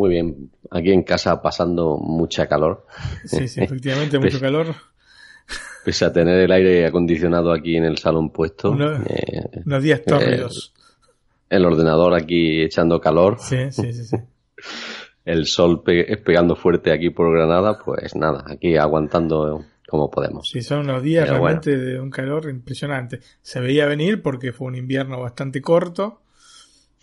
Muy bien. Aquí en casa pasando mucha calor. Sí, sí, efectivamente, mucho calor. Pese a tener el aire acondicionado aquí en el salón puesto. eh, unos días tórridos. Eh, el ordenador aquí echando calor. Sí, sí, sí. sí. el sol pegando fuerte aquí por Granada, pues nada, aquí aguantando como podemos. Sí, son unos días realmente de un calor impresionante. Se veía venir porque fue un invierno bastante corto.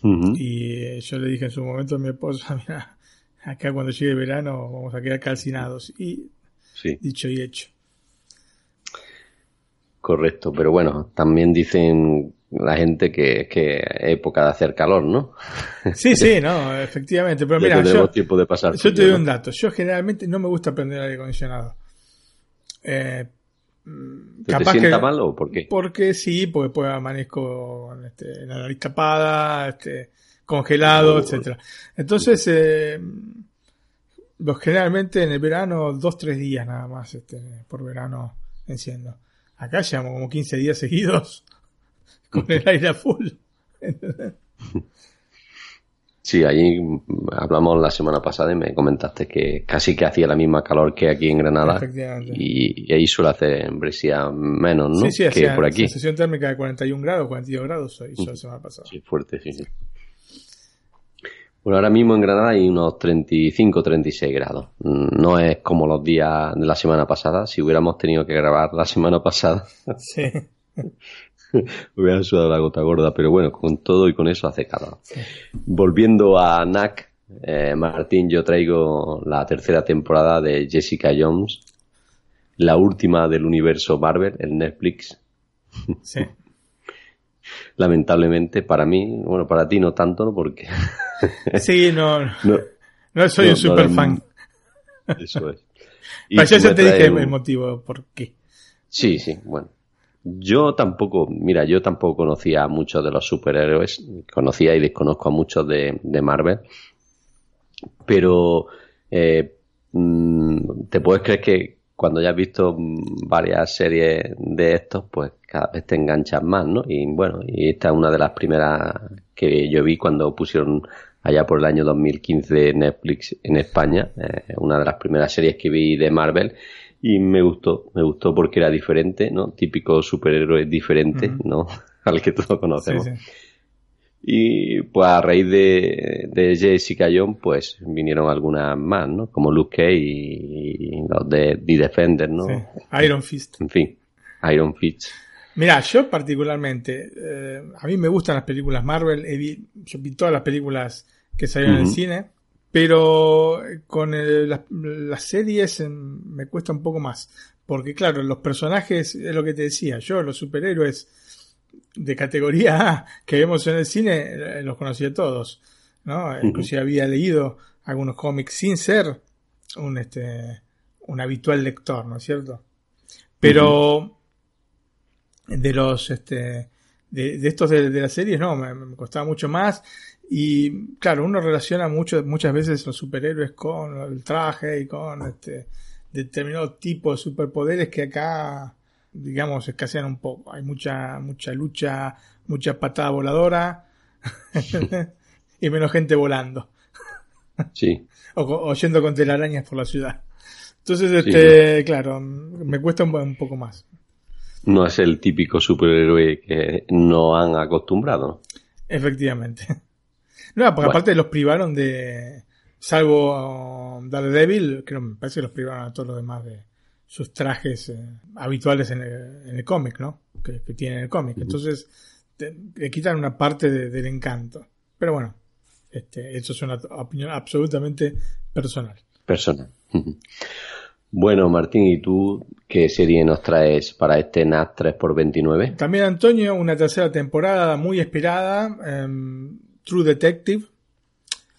Y eh, yo le dije en su momento a mi esposa, mira, acá cuando llegue el verano vamos a quedar calcinados. Y dicho y hecho. Correcto, pero bueno, también dicen la gente que es que época de hacer calor, ¿no? Sí, sí, no, efectivamente. Pero mira, yo, tiempo de pasar yo te doy un dato. Yo generalmente no me gusta prender aire acondicionado. Eh, ¿Te, sienta mal o por qué? Porque sí, porque pues amanezco en este, la nariz tapada, este, congelado, etcétera. Entonces, eh, generalmente en el verano, dos, tres días nada más este, por verano enciendo. Acá llevamos como 15 días seguidos con el aire a full. Sí, allí hablamos la semana pasada y me comentaste que casi que hacía la misma calor que aquí en Granada. Y, ahí suele hacer en Brescia menos, ¿no? Sí, sí, que por aquí. Sensación térmica de 41 grados, 42 grados hizo la semana pasada. Sí, fuerte, sí, sí. Bueno, ahora mismo en Granada hay unos 35, 36 grados. No es como los días de la semana pasada. Si hubiéramos tenido que grabar la semana pasada. Sí. Hubiera sudado la gota gorda, pero bueno, con todo y con eso hace calor. Volviendo a NAC, eh, Martín, yo traigo la tercera temporada de Jessica Jones, la última del universo Marvel, en Netflix. Sí. Lamentablemente para mí, bueno, para ti no tanto, ¿no? Porque... sí, no, no, soy un super fan. Eso es. Y eso te dije el motivo por qué. Sí, sí, bueno. Yo tampoco, mira, yo tampoco conocía a muchos de los superhéroes, conocía y desconozco a muchos de, Marvel, pero eh, mm, te puedes creer que cuando ya has visto varias series de estos, pues cada vez te enganchas más, ¿no? Y bueno, y esta es una de las primeras que yo vi cuando pusieron allá por el año 2015 Netflix en España, eh, una de las primeras series que vi de Marvel y me gustó, me gustó porque era diferente, ¿no? Típico superhéroe diferente, ¿no? Al que todos conocemos. Y pues a raíz de, de Jessica Jones, pues vinieron algunas más, ¿no? Como Luke Cage y, los de The Defender, ¿no? Iron Fist. En fin, Iron Fist. Mira, yo particularmente, eh, a mí me gustan las películas Marvel, yo vi todas las películas que salieron en el cine, pero eh, con las, series em, me cuesta un poco más. Porque claro, los personajes, es lo que te decía, yo los superhéroes de categoría A que vemos en el cine, eh, los conocía todos. ¿no? Inclusive había leído algunos cómics sin ser un, este, un habitual lector, ¿no es cierto? Pero de los este, de, estos de, las series, no, me, costaba mucho más. Y claro, uno relaciona mucho, muchas veces los superhéroes con el traje y con este determinado tipo de superpoderes que acá, digamos, escasean un poco. Hay mucha, mucha lucha, mucha patada voladora y menos gente volando. Sí. o, yendo con telarañas por la ciudad. Entonces, este, claro, me cuesta un poco más no es el típico superhéroe que no han acostumbrado. Efectivamente. No, porque aparte los privaron de. Salvo um, Daredevil, creo me parece que los privaron a todos los demás de sus trajes eh, habituales en el, cómic, ¿no? Que, que tiene el cómic. Entonces, le quitan una parte del encanto. Pero bueno, este, eso es una opinión absolutamente personal. Personal. Bueno, Martín, ¿y tú qué serie nos traes para este NAT 3x29? También, Antonio, una tercera temporada muy esperada, em, True Detective.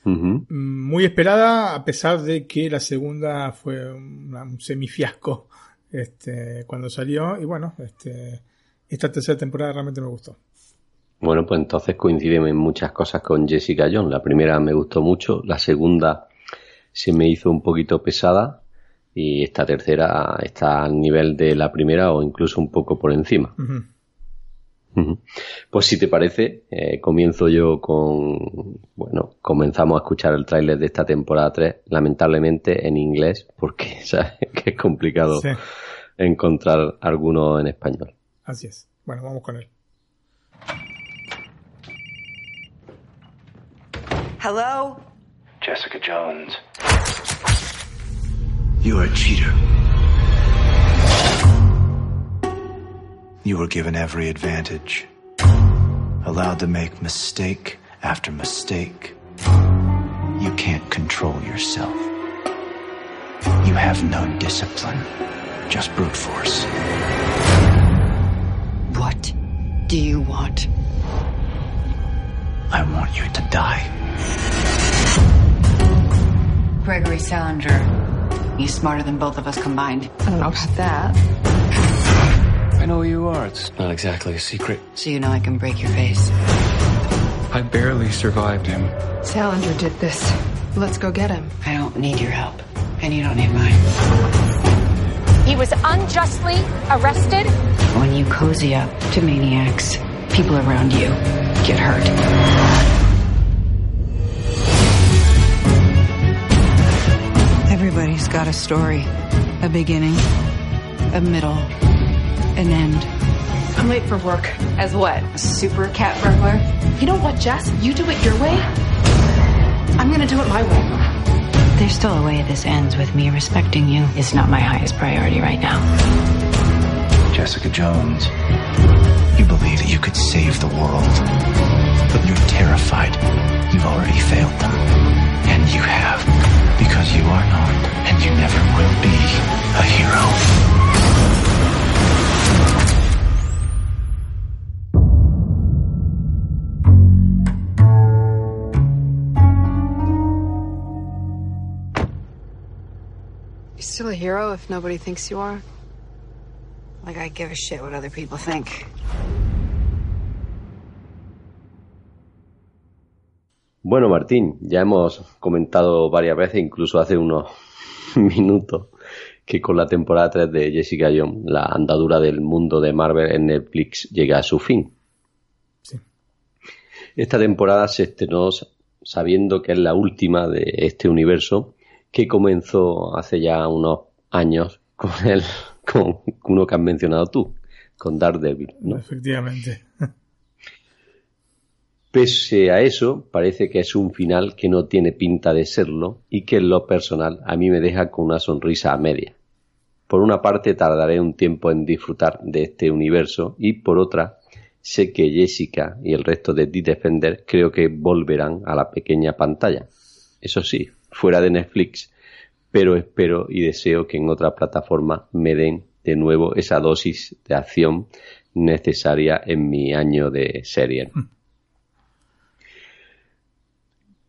muy esperada, a pesar de que la segunda fue un semifiasco este, cuando salió. Y bueno, este, esta tercera temporada realmente me gustó. Bueno, pues entonces coincidimos en muchas cosas con Jessica Jones. La primera me gustó mucho, la segunda se me hizo un poquito pesada y esta tercera está al nivel de la primera o incluso un poco por encima. Pues si te parece, eh, comienzo yo con, bueno, comenzamos a escuchar el tráiler de esta temporada 3, lamentablemente en inglés, porque sabes que es complicado encontrar alguno en español. Así es. Bueno, vamos con él. Hello? Jessica Jones. You are a cheater. You were given every advantage, allowed to make mistake after mistake. You can't control yourself. You have no discipline, just brute force. What do you want? I want you to die. Gregory Salinger. He's smarter than both of us combined. I don't know about that. I know who you are. It's not exactly a secret. So you know I can break your face. I barely survived him. Salinger did this. Let's go get him. I don't need your help, and you don't need mine. He was unjustly arrested. When you cozy up to maniacs, people around you get hurt. Everybody's got a story. A beginning, a middle, an end. I'm late for work. As what? A super cat burglar? You know what, Jess? You do it your way. I'm gonna do it my way. There's still a way this ends with me respecting you. It's not my highest priority right now. Jessica Jones, you believe that you could save the world, but you're terrified. You've already failed them. And you have, because you are not, and you never will be, a hero. Still a hero if nobody thinks you are? Like I give a shit what other people think. Bueno, Martín, ya hemos comentado varias veces, incluso hace unos minutos, que con la temporada 3 de Jessica Jones, la andadura del mundo de Marvel en Netflix llega a su fin. Sí. Esta temporada se estrenó sabiendo que es la última de este universo que comenzó hace ya unos años con el con uno que has mencionado tú, con Daredevil. ¿no? Efectivamente. Pese a eso, parece que es un final que no tiene pinta de serlo y que en lo personal a mí me deja con una sonrisa a media. Por una parte tardaré un tiempo en disfrutar de este universo y por otra sé que Jessica y el resto de The Defender creo que volverán a la pequeña pantalla. Eso sí, fuera de Netflix, pero espero y deseo que en otra plataforma me den de nuevo esa dosis de acción necesaria en mi año de serie.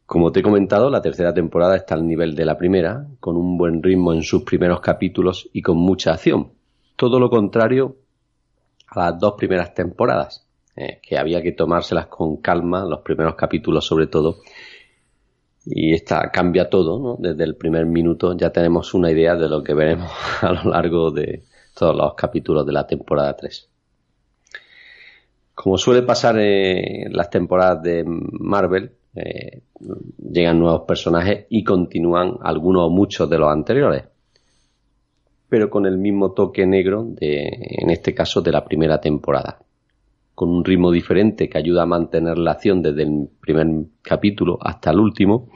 Como te he comentado, la tercera temporada está al nivel de la primera, con un buen ritmo en sus primeros capítulos y con mucha acción. Todo lo contrario a las dos primeras temporadas, eh, que había que tomárselas con calma, los primeros capítulos sobre todo, y esta cambia todo, ¿no? Desde el primer minuto ya tenemos una idea de lo que veremos a lo largo de todos los capítulos de la temporada 3. Como suele pasar en las temporadas de Marvel, eh, llegan nuevos personajes y continúan algunos o muchos de los anteriores, pero con el mismo toque negro de, en este caso, de la primera temporada con un ritmo diferente que ayuda a mantener la acción desde el primer capítulo hasta el último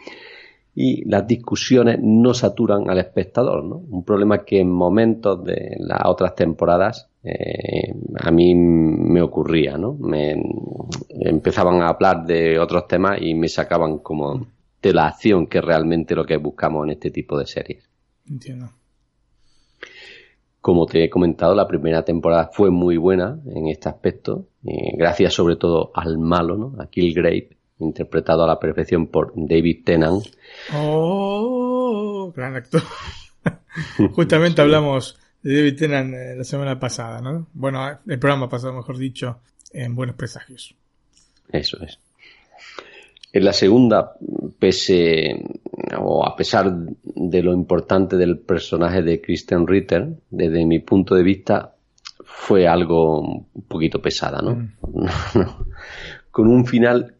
y las discusiones no saturan al espectador, ¿no? Un problema que en momentos de las otras temporadas eh, a mí me ocurría, ¿no? Me empezaban a hablar de otros temas y me sacaban como de la acción que realmente lo que buscamos en este tipo de series. Entiendo. Como te he comentado, la primera temporada fue muy buena en este aspecto, eh, gracias sobre todo al malo, ¿no? a Killgrave, interpretado a la perfección por David Tennant. Oh, gran actor. Justamente hablamos de David Tennant eh, la semana pasada, ¿no? Bueno, el programa pasado, mejor dicho, en Buenos Presagios. Eso es. En la segunda, pese o a pesar de lo importante del personaje de Kristen Ritter, desde mi punto de vista, fue algo un poquito pesada, ¿no? Mm. Con un final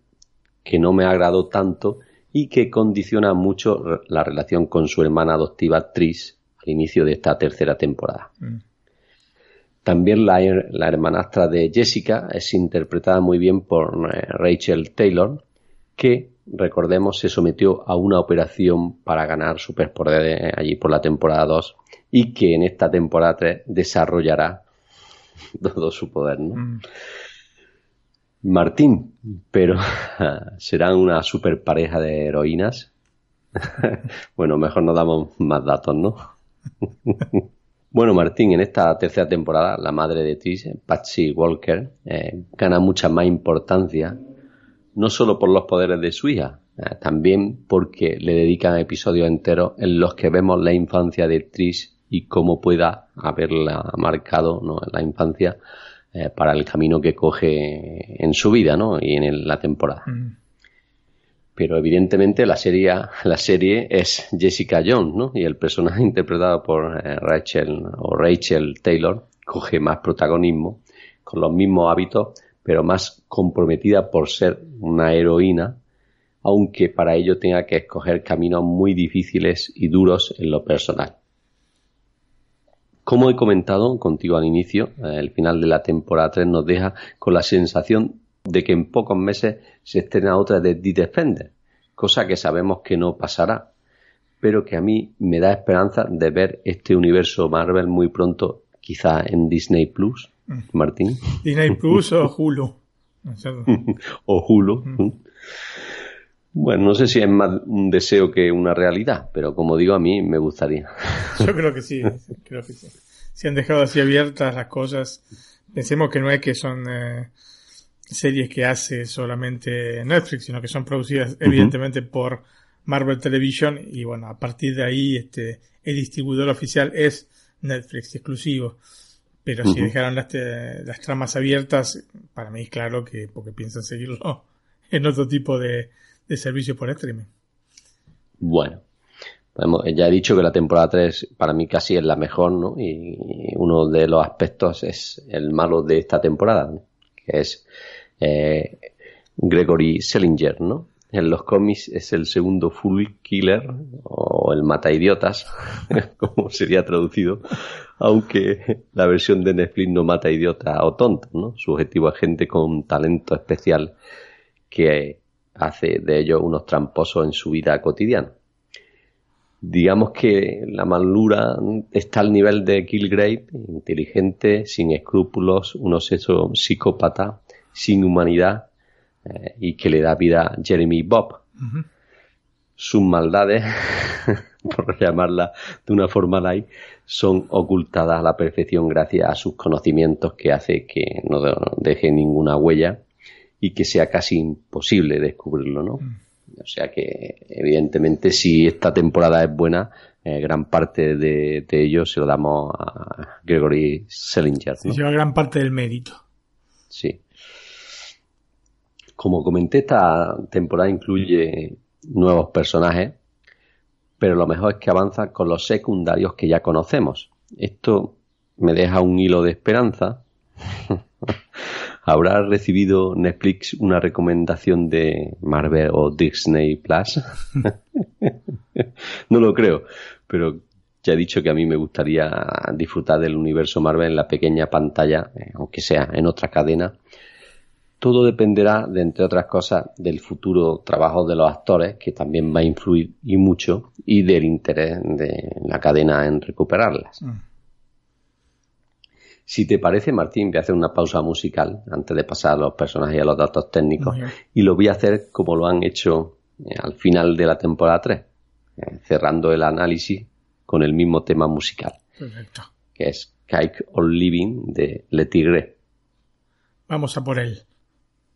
que no me agradó tanto y que condiciona mucho la relación con su hermana adoptiva Tris al inicio de esta tercera temporada. Mm. También la, la, hermanastra de Jessica es interpretada muy bien por eh, Rachel Taylor, que, recordemos, se sometió a una operación para ganar superpoderes allí por la temporada 2 y que en esta temporada 3 desarrollará todo su poder, ¿no? Mm. Martín, pero serán una super pareja de heroínas. bueno, mejor no damos más datos, ¿no? bueno, Martín, en esta tercera temporada, la madre de Trish, Patsy Walker, eh, gana mucha más importancia, no solo por los poderes de su hija, eh, también porque le dedican episodios enteros en los que vemos la infancia de Trish y cómo pueda haberla marcado ¿no? la infancia eh, para el camino que coge en su vida ¿no? y en la temporada. Mm. Pero evidentemente la serie, la serie es Jessica Jones, ¿no? Y el personaje interpretado por eh, Rachel o Rachel Taylor coge más protagonismo, con los mismos hábitos, pero más comprometida por ser una heroína, aunque para ello tenga que escoger caminos muy difíciles y duros en lo personal. Como he comentado contigo al inicio, el final de la temporada 3 nos deja con la sensación de que en pocos meses se estrena otra de The Defender, cosa que sabemos que no pasará, pero que a mí me da esperanza de ver este universo Marvel muy pronto, quizá en Disney Plus, mm. Martín. Disney Plus o Hulu. o Hulu. Mm. Bueno, no sé si es más un deseo que una realidad, pero como digo, a mí me gustaría. Yo creo que sí, creo que sí. Si han dejado así abiertas las cosas, pensemos que no es que son eh, series que hace solamente Netflix, sino que son producidas evidentemente por Marvel Television y bueno, a partir de ahí este el distribuidor oficial es Netflix exclusivo. Pero si dejaron las, las tramas abiertas, para mí es claro que porque piensan seguirlo en otro tipo de, de servicio por streaming. Bueno, ya he dicho que la temporada 3 para mí casi es la mejor, ¿no? Y uno de los aspectos es el malo de esta temporada, que es eh, Gregory Selinger, ¿no? En los cómics es el segundo full killer o el mata idiotas, como sería traducido, aunque la versión de Netflix no mata idiota o tonto, ¿no? Su objetivo es gente con talento especial que hace de ellos unos tramposos en su vida cotidiana. Digamos que la malura está al nivel de Killgrave, inteligente, sin escrúpulos, un obseso psicópata, sin humanidad eh, y que le da vida a Jeremy Bob. Sus maldades, por llamarla de una forma light, son ocultadas a la perfección gracias a sus conocimientos que hace que no deje ninguna huella y que sea casi imposible descubrirlo, ¿no? Mm. O sea que, evidentemente, si esta temporada es buena, eh, gran parte de, ello se lo damos a Gregory Selinger. ¿no? Se lleva gran parte del mérito. Sí. Como comenté, esta temporada incluye nuevos personajes, pero lo mejor es que avanza con los secundarios que ya conocemos. Esto me deja un hilo de esperanza ¿Habrá recibido Netflix una recomendación de Marvel o Disney Plus? no lo creo, pero ya he dicho que a mí me gustaría disfrutar del universo Marvel en la pequeña pantalla, eh, aunque sea en otra cadena. Todo dependerá, de, entre otras cosas, del futuro trabajo de los actores, que también va a influir y mucho, y del interés de la cadena en recuperarlas. Mm. Si te parece, Martín, voy a hacer una pausa musical antes de pasar a los personajes y a los datos técnicos. Y lo voy a hacer como lo han hecho eh, al final de la temporada 3, eh, cerrando el análisis con el mismo tema musical. Perfecto. Que es Kike or Living de Le Tigre. Vamos a por él.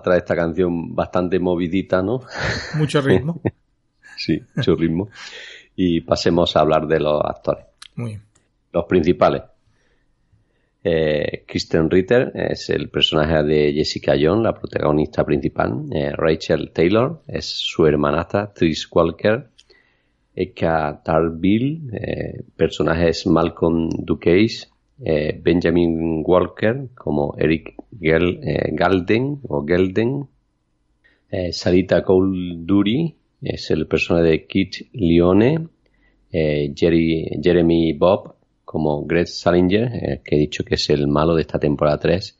atrás esta canción bastante movidita, ¿no? Mucho ritmo. sí, mucho ritmo. Y pasemos a hablar de los actores. Muy bien. Los principales. Eh, Kristen Ritter es el personaje de Jessica Jones, la protagonista principal. Eh, Rachel Taylor es su hermanastra, Trish Walker. Eka Tarbill, eh, personaje es Malcolm Duquesne. Eh, Benjamin Walker como Eric Gel, eh, Galden o Gelden. Eh, Sarita Cole es el personaje de Kit Leone. Eh, Jerry, Jeremy Bob como Greg Salinger, que he dicho que es el malo de esta temporada 3.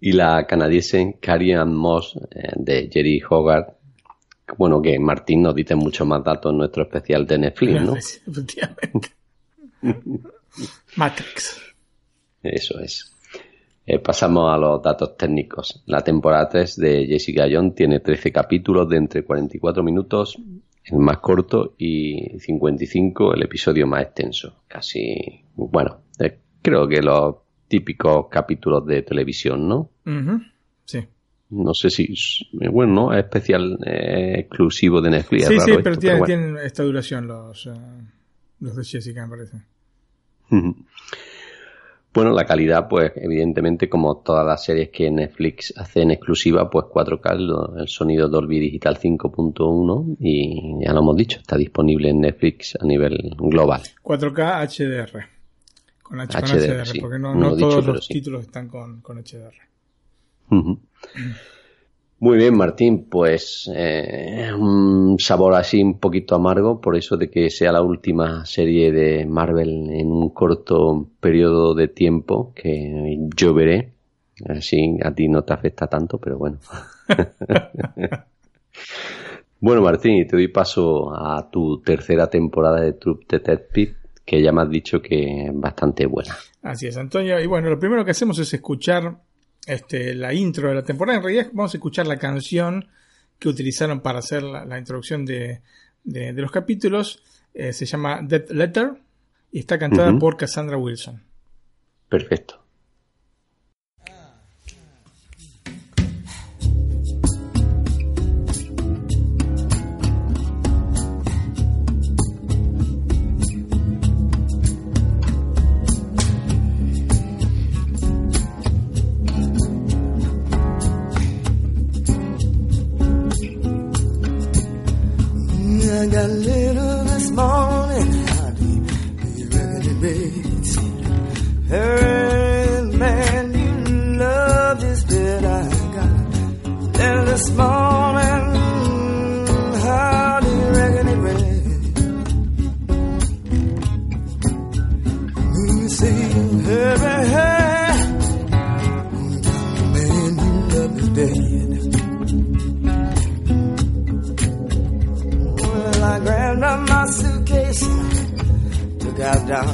Y la canadiense Carrie Moss de Jerry Hogarth. Bueno, que Martín nos dice mucho más datos en nuestro especial de Netflix, ¿no? Efectivamente. Matrix. Eso es. Eh, pasamos a los datos técnicos. La temporada 3 de Jessica Jones tiene 13 capítulos de entre 44 minutos, el más corto, y 55, el episodio más extenso. Casi, bueno, eh, creo que los típicos capítulos de televisión, ¿no? Ujú, Sí. No sé si, bueno, ¿no? es especial, eh, exclusivo de Netflix. Sí, sí, esto, pero tienen, bueno. tienen esta duración los, los de Jessica, me parece. Bueno, la calidad, pues evidentemente como todas las series que Netflix hace en exclusiva, pues 4K, lo- el sonido Dolby Digital 5.1 y ya lo hemos dicho, está disponible en Netflix a nivel global. 4K HDR. Con, H, con HDR, HDR, sí. porque no, No no he dicho, todos los sí. títulos están con, con HDR. Ujú. Muy bien, Martín, pues eh, un sabor así un poquito amargo, por eso de que sea la última serie de Marvel en un corto periodo de tiempo que yo veré. Así a ti no te afecta tanto, pero bueno. bueno, Martín, y te doy paso a tu tercera temporada de Troop Detective, que ya me has dicho que es bastante buena. Así es, Antonio. Y bueno, lo primero que hacemos es escuchar este, la intro de la temporada. En realidad vamos a escuchar la canción que utilizaron para hacer la, la introducción de, de- de los capítulos. Eh, se llama Death Letter y está cantada por Cassandra Wilson. Perfecto. I got little this morning. I'd be, be ready, baby. Out down.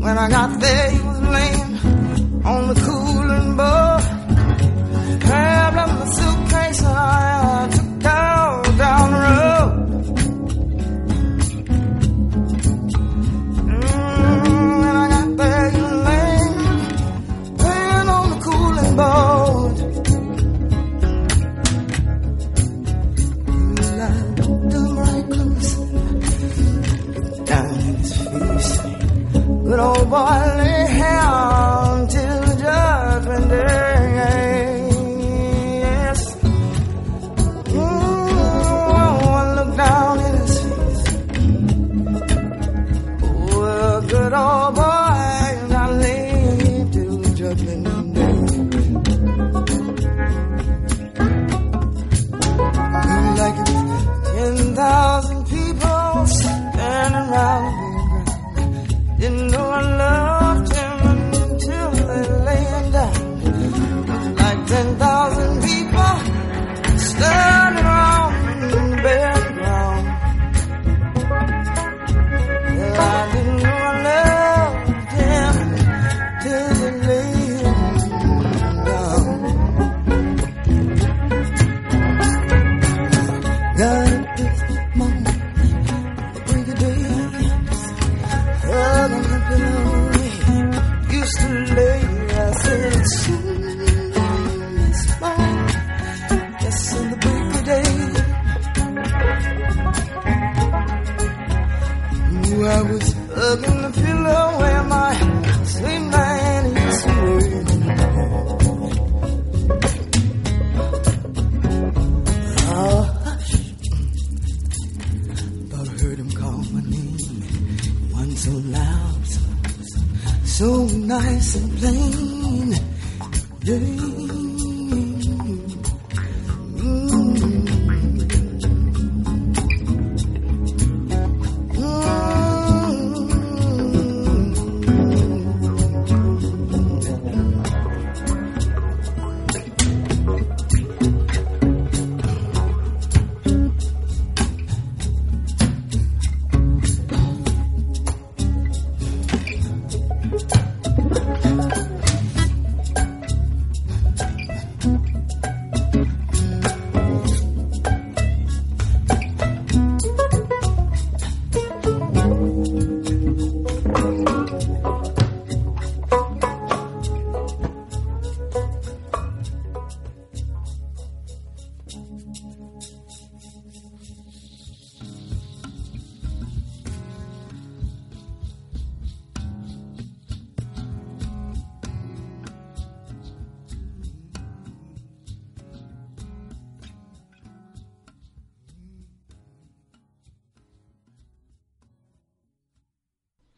When I got there, he was laying on the cooling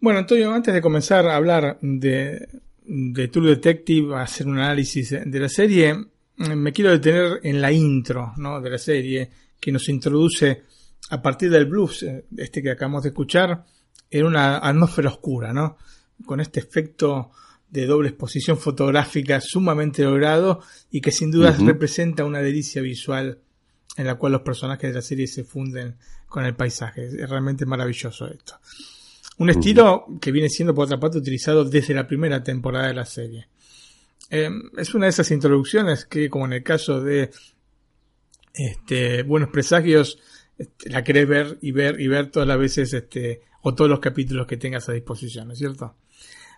Bueno, Antonio, antes de comenzar a hablar de, de True Detective, a hacer un análisis de la serie, me quiero detener en la intro ¿no? de la serie, que nos introduce a partir del blues, eh, este que acabamos de escuchar, en una atmósfera oscura, ¿no? Con este efecto de doble exposición fotográfica sumamente logrado y que sin duda Ujú. representa una delicia visual en la cual los personajes de la serie se funden con el paisaje. Es realmente maravilloso esto. Un estilo que viene siendo, por otra parte, utilizado desde la primera temporada de la serie. Eh, es una de esas introducciones que, como en el caso de este, Buenos Presagios, este, la querés ver y ver y ver todas las veces, este, o todos los capítulos que tengas a disposición, ¿no es cierto?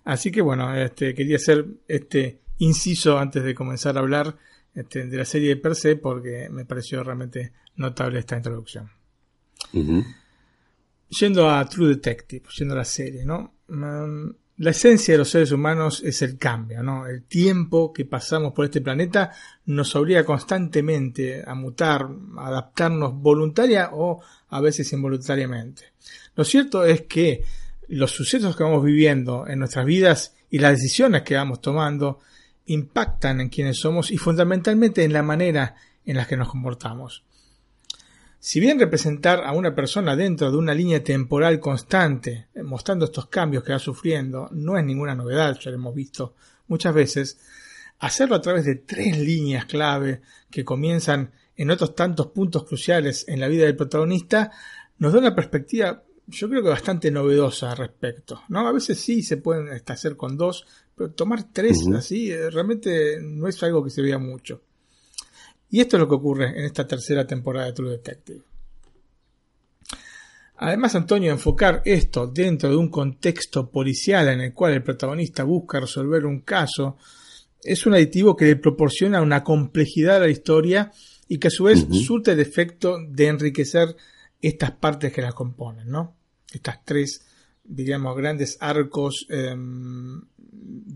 Así que bueno, este, quería hacer este inciso antes de comenzar a hablar este, de la serie per se, porque me pareció realmente notable esta introducción. Yendo a True Detective, yendo a la serie, ¿no? Mm, La esencia de los seres humanos es el cambio, ¿no? El tiempo que pasamos por este planeta nos obliga constantemente a mutar, a adaptarnos voluntaria o a veces involuntariamente. Lo cierto es que los sucesos que vamos viviendo en nuestras vidas y las decisiones que vamos tomando impactan en quienes somos y fundamentalmente en la manera en la que nos comportamos. Si bien representar a una persona dentro de una línea temporal constante, eh, mostrando estos cambios que va sufriendo, no es ninguna novedad, ya lo hemos visto muchas veces, hacerlo a través de tres líneas clave que comienzan en otros tantos puntos cruciales en la vida del protagonista, nos da una perspectiva, yo creo que bastante novedosa al respecto. ¿no? A veces sí se pueden hacer con dos, pero tomar tres así eh, realmente no es algo que se vea mucho. Y esto es lo que ocurre en esta tercera temporada de True Detective. Además, Antonio, enfocar esto dentro de un contexto policial en el cual el protagonista busca resolver un caso es un aditivo que le proporciona una complejidad a la historia y que a su vez Ujú. surte el efecto de enriquecer estas partes que la componen, ¿no? Estas tres, digamos, grandes arcos em,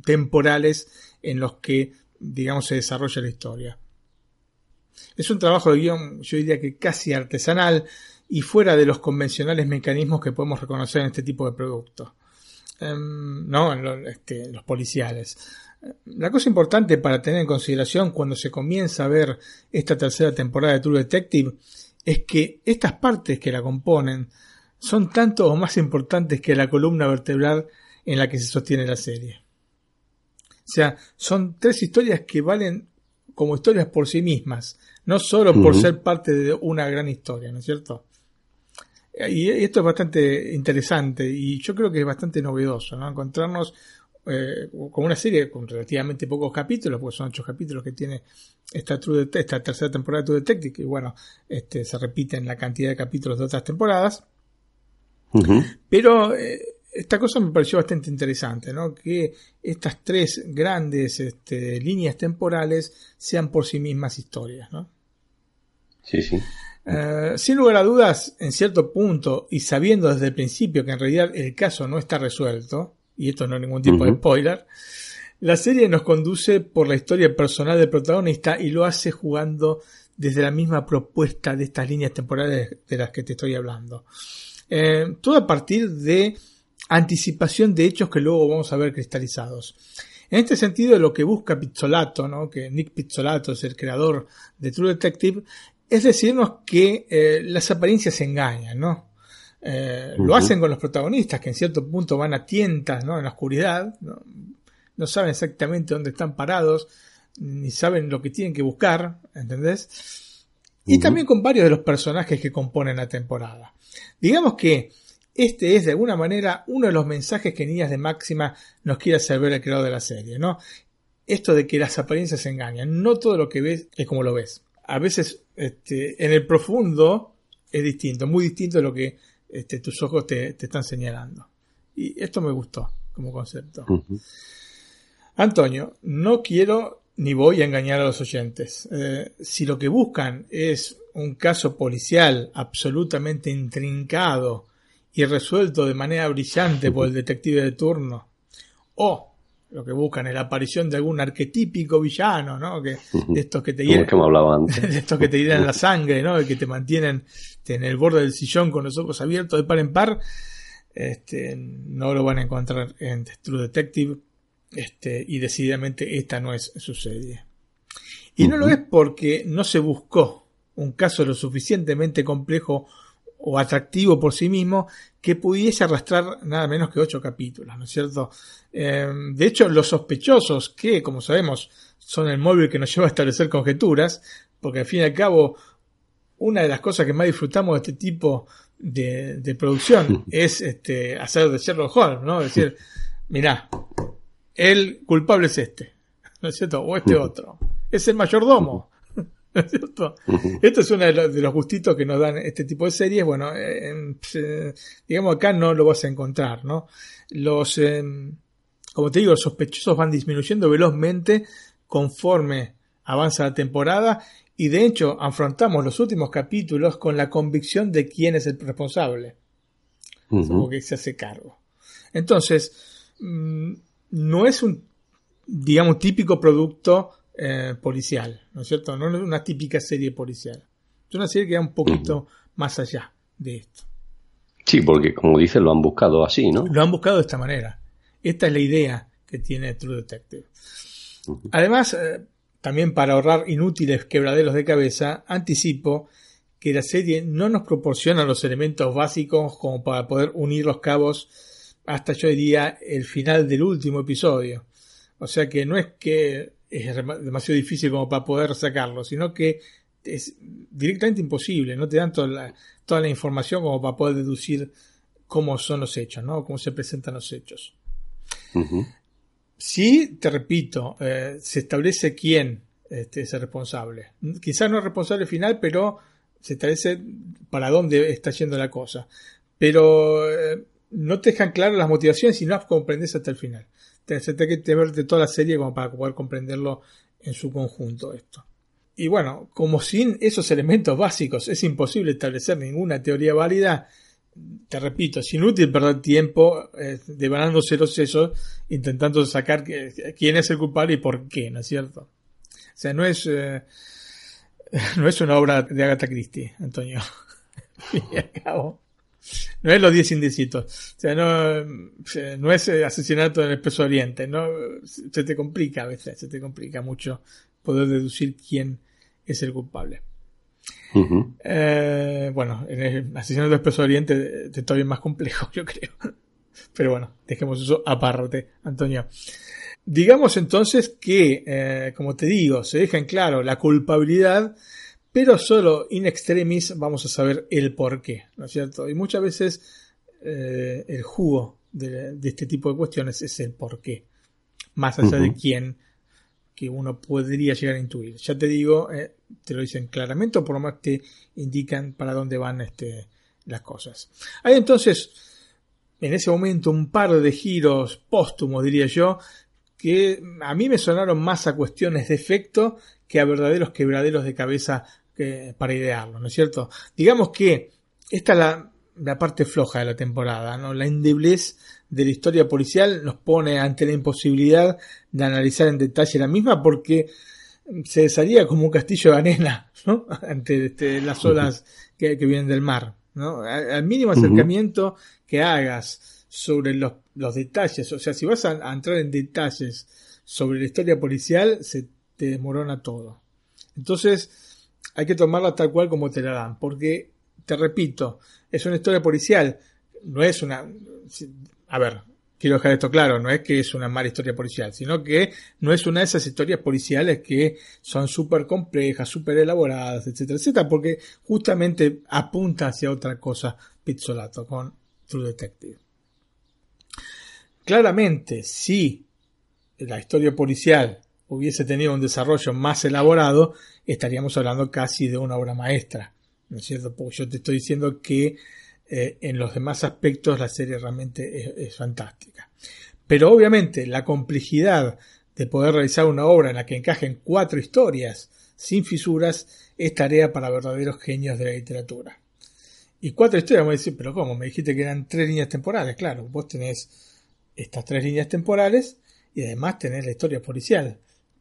temporales en los que, digamos, se desarrolla la historia. Es un trabajo de guion, yo diría que casi artesanal y fuera de los convencionales mecanismos que podemos reconocer en este tipo de productos. Em, no, este, los policiales. La cosa importante para tener en consideración cuando se comienza a ver esta tercera temporada de True Detective es que estas partes que la componen son tanto o más importantes que la columna vertebral en la que se sostiene la serie. O sea, son tres historias que valen como historias por sí mismas, no solo por ser parte de una gran historia, ¿no es cierto? Y esto es bastante interesante y yo creo que es bastante novedoso, ¿no? Encontrarnos eh, con una serie con relativamente pocos capítulos, porque son ocho capítulos que tiene esta, True Det- esta tercera temporada de True Detective, que bueno, este, se repite en la cantidad de capítulos de otras temporadas, pero eh, esta cosa me pareció bastante interesante, ¿no? Que estas tres grandes este, líneas temporales sean por sí mismas historias, ¿no? Sí, sí. Eh, sin lugar a dudas, en cierto punto, y sabiendo desde el principio que en realidad el caso no está resuelto, y esto no es ningún tipo de spoiler, la serie nos conduce por la historia personal del protagonista y lo hace jugando desde la misma propuesta de estas líneas temporales de las que te estoy hablando. Eh, todo a partir de anticipación de hechos que luego vamos a ver cristalizados. En este sentido, lo que busca Pizzolato, ¿no? que Nick Pizzolato es el creador de True Detective, es decirnos que eh, las apariencias engañan, ¿no? Eh, Lo hacen con los protagonistas, que en cierto punto van a tientas, ¿no? En la oscuridad, ¿no? No saben exactamente dónde están parados, ni saben lo que tienen que buscar, ¿entendés? Y también con varios de los personajes que componen la temporada. Digamos que este es de alguna manera uno de los mensajes que Niñas de Máxima nos quiere hacer ver el creador de la serie, ¿no? Esto de que las apariencias engañan. No todo lo que ves es como lo ves. A veces, este, en el profundo es distinto, muy distinto de lo que este, tus ojos te, te están señalando. Y esto me gustó como concepto. Antonio, no quiero ni voy a engañar a los oyentes. Eh, si lo que buscan es un caso policial absolutamente intrincado y resuelto de manera brillante por el detective de turno, o lo que buscan es la aparición de algún arquetípico villano, ¿no? Que, de estos que te hieren, de estos que te hieren la sangre, ¿no? Que te mantienen en el borde del sillón con los ojos abiertos de par en par, este, no lo van a encontrar en True Detective, este, y decididamente esta no es su serie. Y no lo es porque no se buscó un caso lo suficientemente complejo o atractivo por sí mismo que pudiese arrastrar nada menos que ocho capítulos, ¿no es cierto? Eh, de hecho, los sospechosos, que como sabemos son el móvil que nos lleva a establecer conjeturas, porque al fin y al cabo, una de las cosas que más disfrutamos de este tipo de, de producción es este, hacer de Sherlock Holmes, ¿no? Es decir, mirá, el culpable es este, ¿no es cierto? O este otro. Es el mayordomo. ¿No es cierto? Esto es uno de los, de los gustitos que nos dan este tipo de series. Bueno, en- eh, digamos acá no lo vas a encontrar, ¿no? Los, eh, como te digo, los sospechosos van disminuyendo velozmente conforme avanza la temporada y de hecho afrontamos los últimos capítulos con la convicción de quién es el responsable Ujú. que se hace cargo. Entonces, mm, no es un, digamos, típico producto eh, policial, ¿no es cierto? No es una típica serie policial. Es una serie que va un poquito más allá de esto. Sí, porque como dices, lo han buscado así, ¿no? Lo han buscado de esta manera. Esta es la idea que tiene True Detective. Además, eh, también para ahorrar inútiles quebraderos de cabeza, anticipo que la serie no nos proporciona los elementos básicos como para poder unir los cabos hasta yo diría el final del último episodio. O sea que no es que es demasiado difícil como para poder sacarlo, sino que es directamente imposible, no te dan toda la, toda la información como para poder deducir cómo son los hechos, ¿no? Cómo se presentan los hechos. Ujú. Sí, te repito, eh, se establece quién este, es el responsable. Quizás no el responsable final, pero se establece para dónde está yendo la cosa. Pero eh, no te dejan claras las motivaciones y no las comprendes hasta el final. Te te- que verte toda la serie como para poder comprenderlo en su conjunto esto. Y bueno, como sin esos elementos básicos es imposible establecer ninguna teoría válida, te repito, es inútil perder tiempo eh, devanándose los sesos intentando sacar quién es el culpable y por qué, ¿no es cierto? O sea, no es, eh, no es una obra de Agatha Christie, Antonio. Y al cabo. No es los 10 indecitos. O sea, no, eh, no es eh, asesinato en el Expreso Oriente. No, se te complica a veces, se te complica mucho poder deducir quién es el culpable. Eh, bueno, en el asesinato del Expreso Oriente es todavía más complejo, yo creo. Pero bueno, dejemos eso aparte, Antonio. Digamos entonces que, eh, como te digo, se deja en claro la culpabilidad, pero solo in extremis vamos a saber el por qué, ¿no es cierto? Y muchas veces eh, el jugo de, de, este tipo de cuestiones es el por qué, más allá uh -huh. de quién que uno podría llegar a intuir. Ya te digo, eh, te lo dicen claramente o por lo menos te indican para dónde van este, las cosas. Hay entonces, en ese momento, un par de giros póstumos, diría yo, que a mí me sonaron más a cuestiones de efecto que a verdaderos quebraderos de cabeza que, para idearlo, ¿no es cierto? Digamos que esta es la, la parte floja de la temporada, ¿no? La endeblez de la historia policial nos pone ante la imposibilidad de analizar en detalle la misma porque se desharía como un castillo de arena, ¿no? Ante este, las olas que, que, vienen del mar, ¿no? Al mínimo acercamiento uh -huh. que hagas sobre los, los, detalles, o sea, si vas a, a, entrar en detalles sobre la historia policial, se te desmorona todo. Entonces, hay que tomarla tal cual como te la dan, porque, te repito, es una historia policial, no es una, a ver, quiero dejar esto claro, no es que es una mala historia policial, sino que no es una de esas historias policiales que son súper complejas, súper elaboradas, etcétera, etcétera, porque justamente apunta hacia otra cosa Pizzolato con True Detective. Claramente, si la historia policial hubiese tenido un desarrollo más elaborado, estaríamos hablando casi de una obra maestra, ¿no es cierto? Porque yo te estoy diciendo que eh, en los demás aspectos la serie realmente es, fantástica. Pero obviamente la complejidad de poder realizar una obra en la que encajen cuatro historias sin fisuras es tarea para verdaderos genios de la literatura. Y cuatro historias, me decir, pero ¿cómo? Me dijiste que eran tres líneas temporales. Claro, vos tenés estas tres líneas temporales y además tenés la historia policial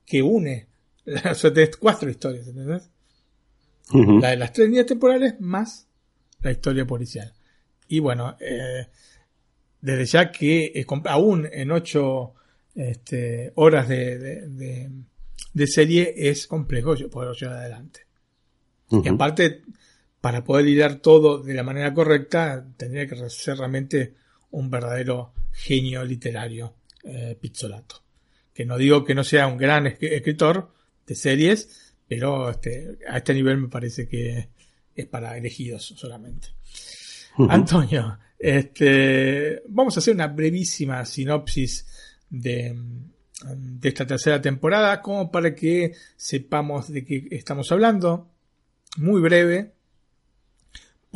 que une, o sea, tenés cuatro historias, ¿entendés? Uh -huh. La de las tres líneas temporales más la historia policial. Y bueno, eh, desde ya que eh, aún en ocho este, horas de, de, de, de, serie es complejo poder llevar adelante. Uh -huh. Y aparte, para poder lidiar todo de la manera correcta, tendría que ser realmente un verdadero genio literario, eh, Pizzolato. Que no digo que no sea un gran escritor de series, pero este, a este nivel me parece que es para elegidos solamente. Uh -huh. Antonio, este, vamos a hacer una brevísima sinopsis de, de, esta tercera temporada, como para que sepamos de qué estamos hablando. Muy breve,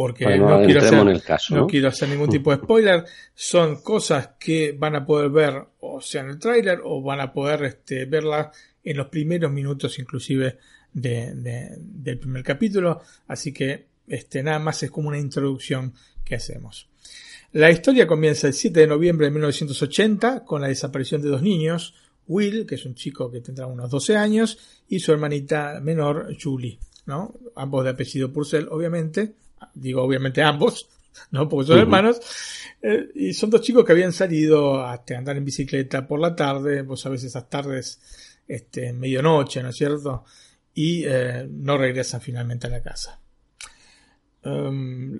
porque bueno, no, quiero hacer, caso, ¿no? ¿no? quiero hacer ningún tipo de spoiler. Son cosas que van a poder ver o sea en el tráiler o van a poder este, verlas en los primeros minutos inclusive de, de, del primer capítulo. Así que este, nada más es como una introducción que hacemos. La historia comienza el 7 de noviembre de 1980 con la desaparición de dos niños, Will, que es un chico que tendrá unos 12 años, y su hermanita menor, Julie, ¿no? Ambos de apellido Purcell, obviamente. Digo, obviamente ambos, ¿no? Porque son uh -huh. hermanos. Eh, y son dos chicos que habían salido a andar en bicicleta por la tarde, vos sabés esas tardes, este, medianoche, ¿no es cierto? Y eh, no regresan finalmente a la casa. Um,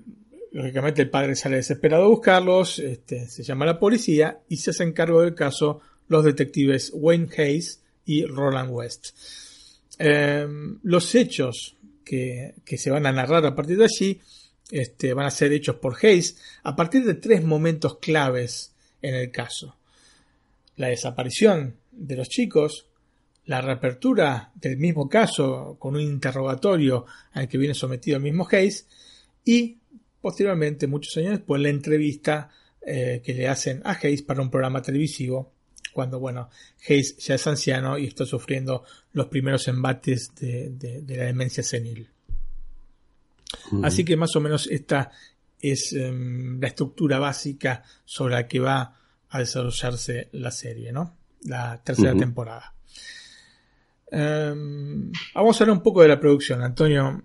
lógicamente el padre sale desesperado a buscarlos, este, se llama a la policía y se hacen cargo del caso los detectives Wayne Hayes y Roland West. Eh, los hechos que, se van a narrar a partir de allí este, van a ser hechos por Hayes a partir de tres momentos claves en el caso. La desaparición de los chicos, la reapertura del mismo caso con un interrogatorio al que viene sometido el mismo Hayes y posteriormente, muchos años después, la entrevista eh, que le hacen a Hayes para un programa televisivo, cuando, bueno, Hayes ya es anciano y está sufriendo los primeros embates de, de, de la demencia senil. Uh -huh. Así que más o menos esta es um, la estructura básica sobre la que va a desarrollarse la serie, ¿no? La tercera uh -huh. temporada. Um, vamos a hablar un poco de la producción, Antonio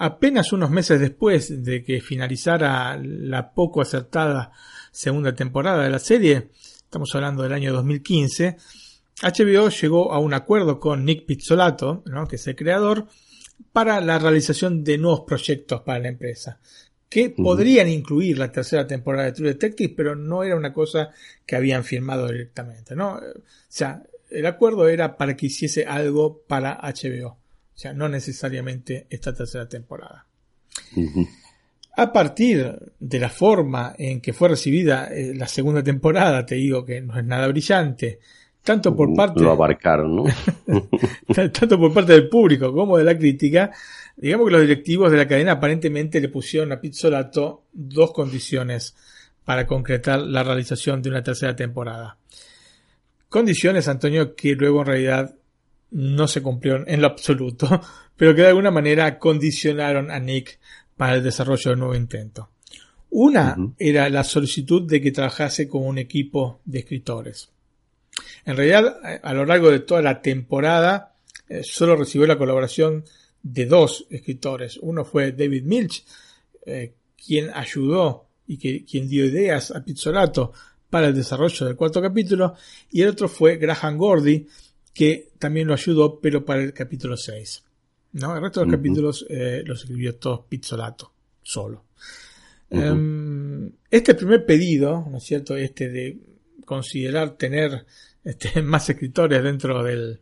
apenas unos meses después de que finalizara la poco acertada segunda temporada de la serie, estamos hablando del año 2015, HBO llegó a un acuerdo con Nick Pizzolato, ¿no? que es el creador, para la realización de nuevos proyectos para la empresa, que uh -huh. podrían incluir la tercera temporada de True Detective, pero no era una cosa que habían firmado directamente, ¿no? O sea, el acuerdo era para que hiciese algo para HBO. O sea, no necesariamente esta tercera temporada. Ujú. A partir de la forma en que fue recibida eh, la segunda temporada, te digo que no es nada brillante, tanto por parte Lo abarcaron, ¿no? tanto por parte del público como de la crítica, digamos que los directivos de la cadena aparentemente le pusieron a Pizzolato dos condiciones para concretar la realización de una tercera temporada. Condiciones, Antonio, que luego en realidad no se cumplieron en lo absoluto, pero que de alguna manera condicionaron a Nick para el desarrollo del nuevo intento. Una era la solicitud de que trabajase con un equipo de escritores. En realidad, eh, a lo largo de toda la temporada, eh, solo recibió la colaboración de dos escritores. Uno fue David Milch, eh, quien ayudó y que, quien dio ideas a Pizzolato para el desarrollo del cuarto capítulo, y el otro fue Graham Gordy, que también lo ayudó, pero para el capítulo 6. ¿No? El resto de los capítulos eh, los escribió todos Pizzolato, solo. Em, este primer pedido, ¿no es cierto? Este de considerar tener este, más escritores dentro del,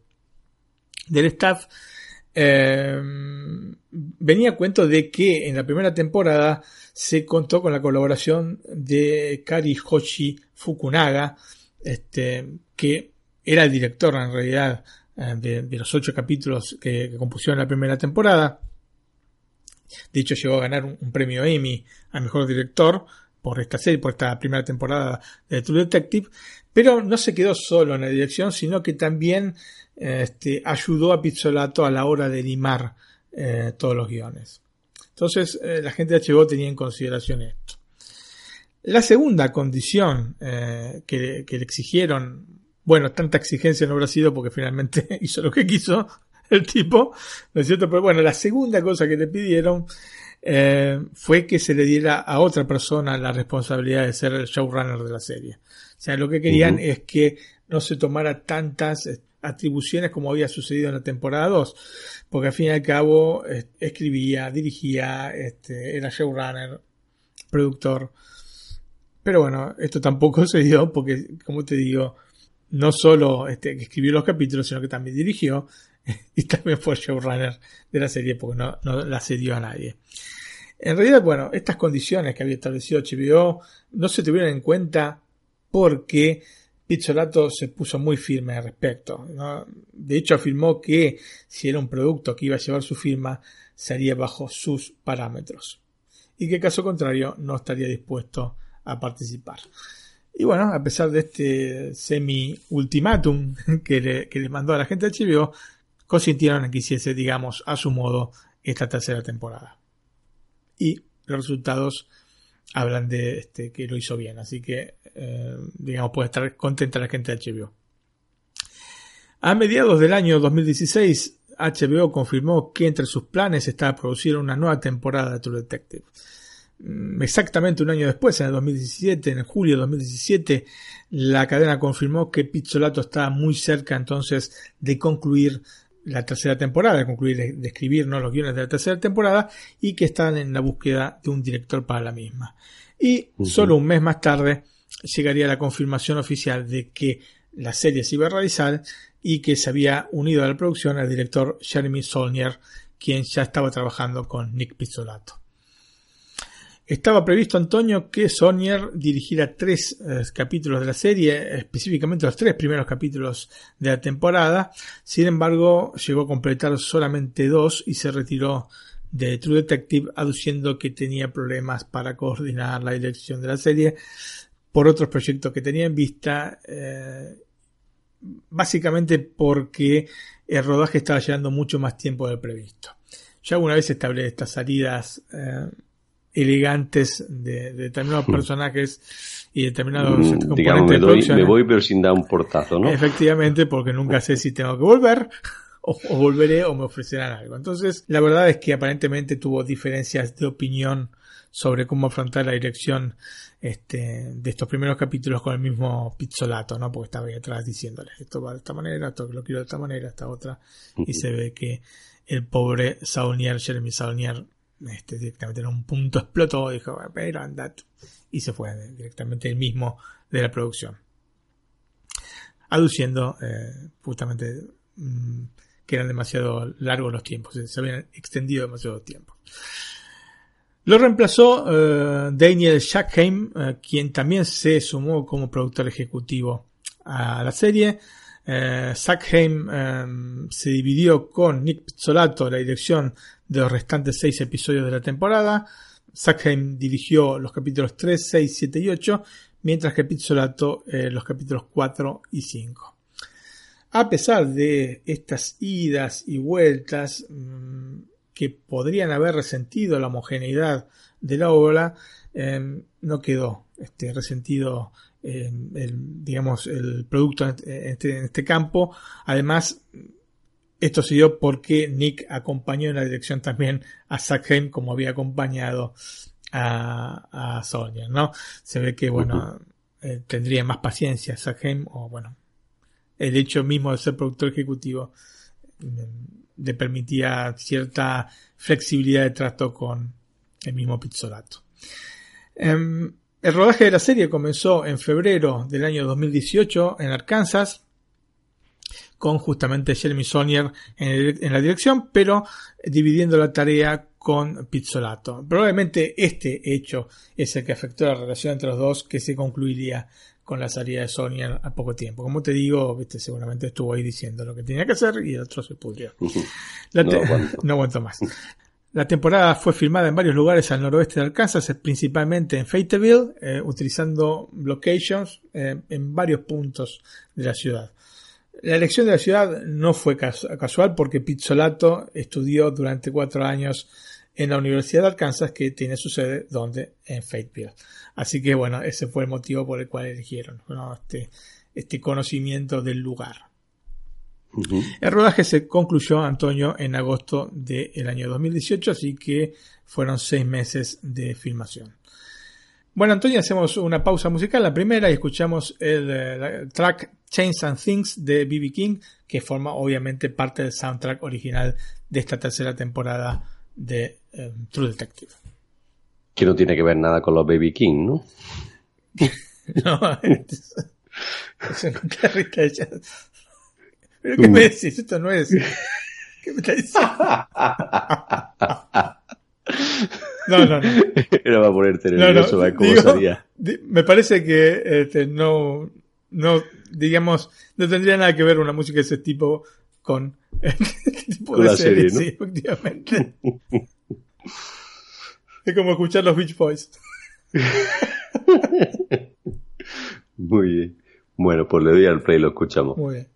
del staff, em, venía a cuento de que en la primera temporada se contó con la colaboración de Kari Hoshi Fukunaga, este, que era el director en realidad de, de los ocho capítulos que, que compusieron la primera temporada. De hecho, llegó a ganar un, premio Emmy a mejor director por esta serie, por esta primera temporada de True Detective. Pero no se quedó solo en la dirección, sino que también eh, este, ayudó a Pizzolato a la hora de limar eh, todos los guiones. Entonces, eh, la gente de HBO tenía en consideración esto. La segunda condición eh, que le exigieron, bueno, tanta exigencia no habrá sido porque finalmente hizo lo que quiso el tipo, ¿no es cierto? Pero bueno, la segunda cosa que le pidieron eh, fue que se le diera a otra persona la responsabilidad de ser el showrunner de la serie. O sea, lo que querían es que no se tomara tantas eh, atribuciones como había sucedido en la temporada 2, porque al fin y al cabo eh, escribía, dirigía, este, era showrunner, productor. Pero bueno, esto tampoco se dio porque, como te digo, no solo este, escribió los capítulos, sino que también dirigió y también fue showrunner de la serie porque no, la cedió a nadie. En realidad, bueno, estas condiciones que había establecido HBO no se tuvieron en cuenta porque Pizzolato se puso muy firme al respecto. De hecho, afirmó que si era un producto que iba a llevar su firma, sería bajo sus parámetros. Y que caso contrario, no estaría dispuesto a participar. Y bueno, a pesar de este semi-ultimátum que le, que le mandó a la gente de HBO, consintieron que hiciese, digamos, a su modo esta tercera temporada. Y los resultados hablan de este, que lo hizo bien, así que, eh, digamos, puede estar contenta la gente de HBO. A mediados del año 2016, HBO confirmó que entre sus planes estaba producir una nueva temporada de True Detective. Mm, Exactamente un año después, en el 2017, en julio de 2017, la cadena confirmó que Pizzolato estaba muy cerca entonces de concluir la tercera temporada, de concluir de, de escribir ¿no? los guiones de la tercera temporada y que estaban en la búsqueda de un director para la misma. Y solo un mes más tarde llegaría la confirmación oficial de que la serie se iba a realizar y que se había unido a la producción el director Jeremy Saulnier, quien ya estaba trabajando con Nick Pizzolato. Estaba previsto, Antonio, que Saulnier dirigiera tres eh, capítulos de la serie, específicamente los tres primeros capítulos de la temporada. Sin embargo, llegó a completar solamente dos y se retiró de True Detective, aduciendo que tenía problemas para coordinar la dirección de la serie por otros proyectos que tenía en vista, eh, básicamente porque el rodaje estaba llevando mucho más tiempo del previsto. Ya una vez establé estas salidas eh, elegantes de, de determinados personajes y determinados Mm, Digamos, me, doy, voy pero sin dar un portazo, ¿no? Efectivamente, porque nunca sé si tengo que volver o, o volveré o me ofrecerán algo. Entonces, la verdad es que aparentemente tuvo diferencias de opinión sobre cómo afrontar la dirección este, de estos primeros capítulos con el mismo Pizzolato, ¿no? Porque estaba ahí atrás diciéndole, esto va de esta manera, esto lo quiero de esta manera, esta otra. Y se ve que el pobre Saunier, Jeremy Saunier, este, directamente en un punto explotó, dijo, pero andate. Y se fue directamente el mismo de la producción aduciendo eh, justamente mm, que eran demasiado largos los tiempos, se habían extendido demasiado tiempo. Lo reemplazó eh, Daniel Shackheim, eh, quien también se sumó como productor ejecutivo a la serie. Eh, Shackheim eh, se dividió con Nick Pizzolato la dirección de los restantes seis episodios de la temporada. Shackheim dirigió los capítulos 3, 6, 7 y 8, mientras que Pizzolato eh, los capítulos 4 y 5. A pesar de estas idas y vueltas, mmm, que podrían haber resentido la homogeneidad de la obra, eh, no quedó este, resentido eh, el, digamos, el producto en este, en este, campo. Además, esto se dio porque Nick acompañó en la dirección también a Sackheim como había acompañado a, a Sonia, ¿no? Se ve que, bueno, eh, tendría más paciencia Sackheim o, bueno, el hecho mismo de ser productor ejecutivo le permitía cierta flexibilidad de trato con el mismo Pizzolato. Um, el rodaje de la serie comenzó en febrero del año 2018 en Arkansas, con justamente Jeremy Sonier en, el, en la dirección, pero dividiendo la tarea con Pizzolato. Probablemente este hecho es el que afectó la relación entre los dos, que se concluiría con la salida de Sony a, poco tiempo. Como te digo, viste, seguramente estuvo ahí diciendo lo que tenía que hacer y el otro se pudrió. No aguanto. no aguanto más. La temporada fue filmada en varios lugares al noroeste de Arkansas, principalmente en Fayetteville, eh, utilizando locations eh, en varios puntos de la ciudad. La elección de la ciudad no fue casu- casual porque Pizzolato estudió durante cuatro años en la Universidad de Arkansas, que tiene su sede donde en Fayetteville. Así que bueno, ese fue el motivo por el cual eligieron ¿no? este, este conocimiento del lugar. El rodaje se concluyó, Antonio, en agosto del año 2018, así que fueron seis meses de filmación. Bueno, Antonio, hacemos una pausa musical, la primera, y escuchamos el, eh, el track Chains and Things de B.B. King, que forma obviamente parte del soundtrack original de esta tercera temporada de eh, True Detective. Que no tiene que ver nada con los Baby King, ¿no? No, eso no te rita ella. ¿Pero qué me decís? Esto no es. ¿Qué me estás diciendo? No, no, no. Era para ponerte No, nervioso, no, cómo digo, me parece que este, no, no, digamos, no tendría nada que ver una música de ese tipo con este tipo Con de la serie, serie, ¿no? sí, efectivamente. es como escuchar los Beach Boys. Muy bien. Bueno, pues le doy al play y lo escuchamos. Muy bien.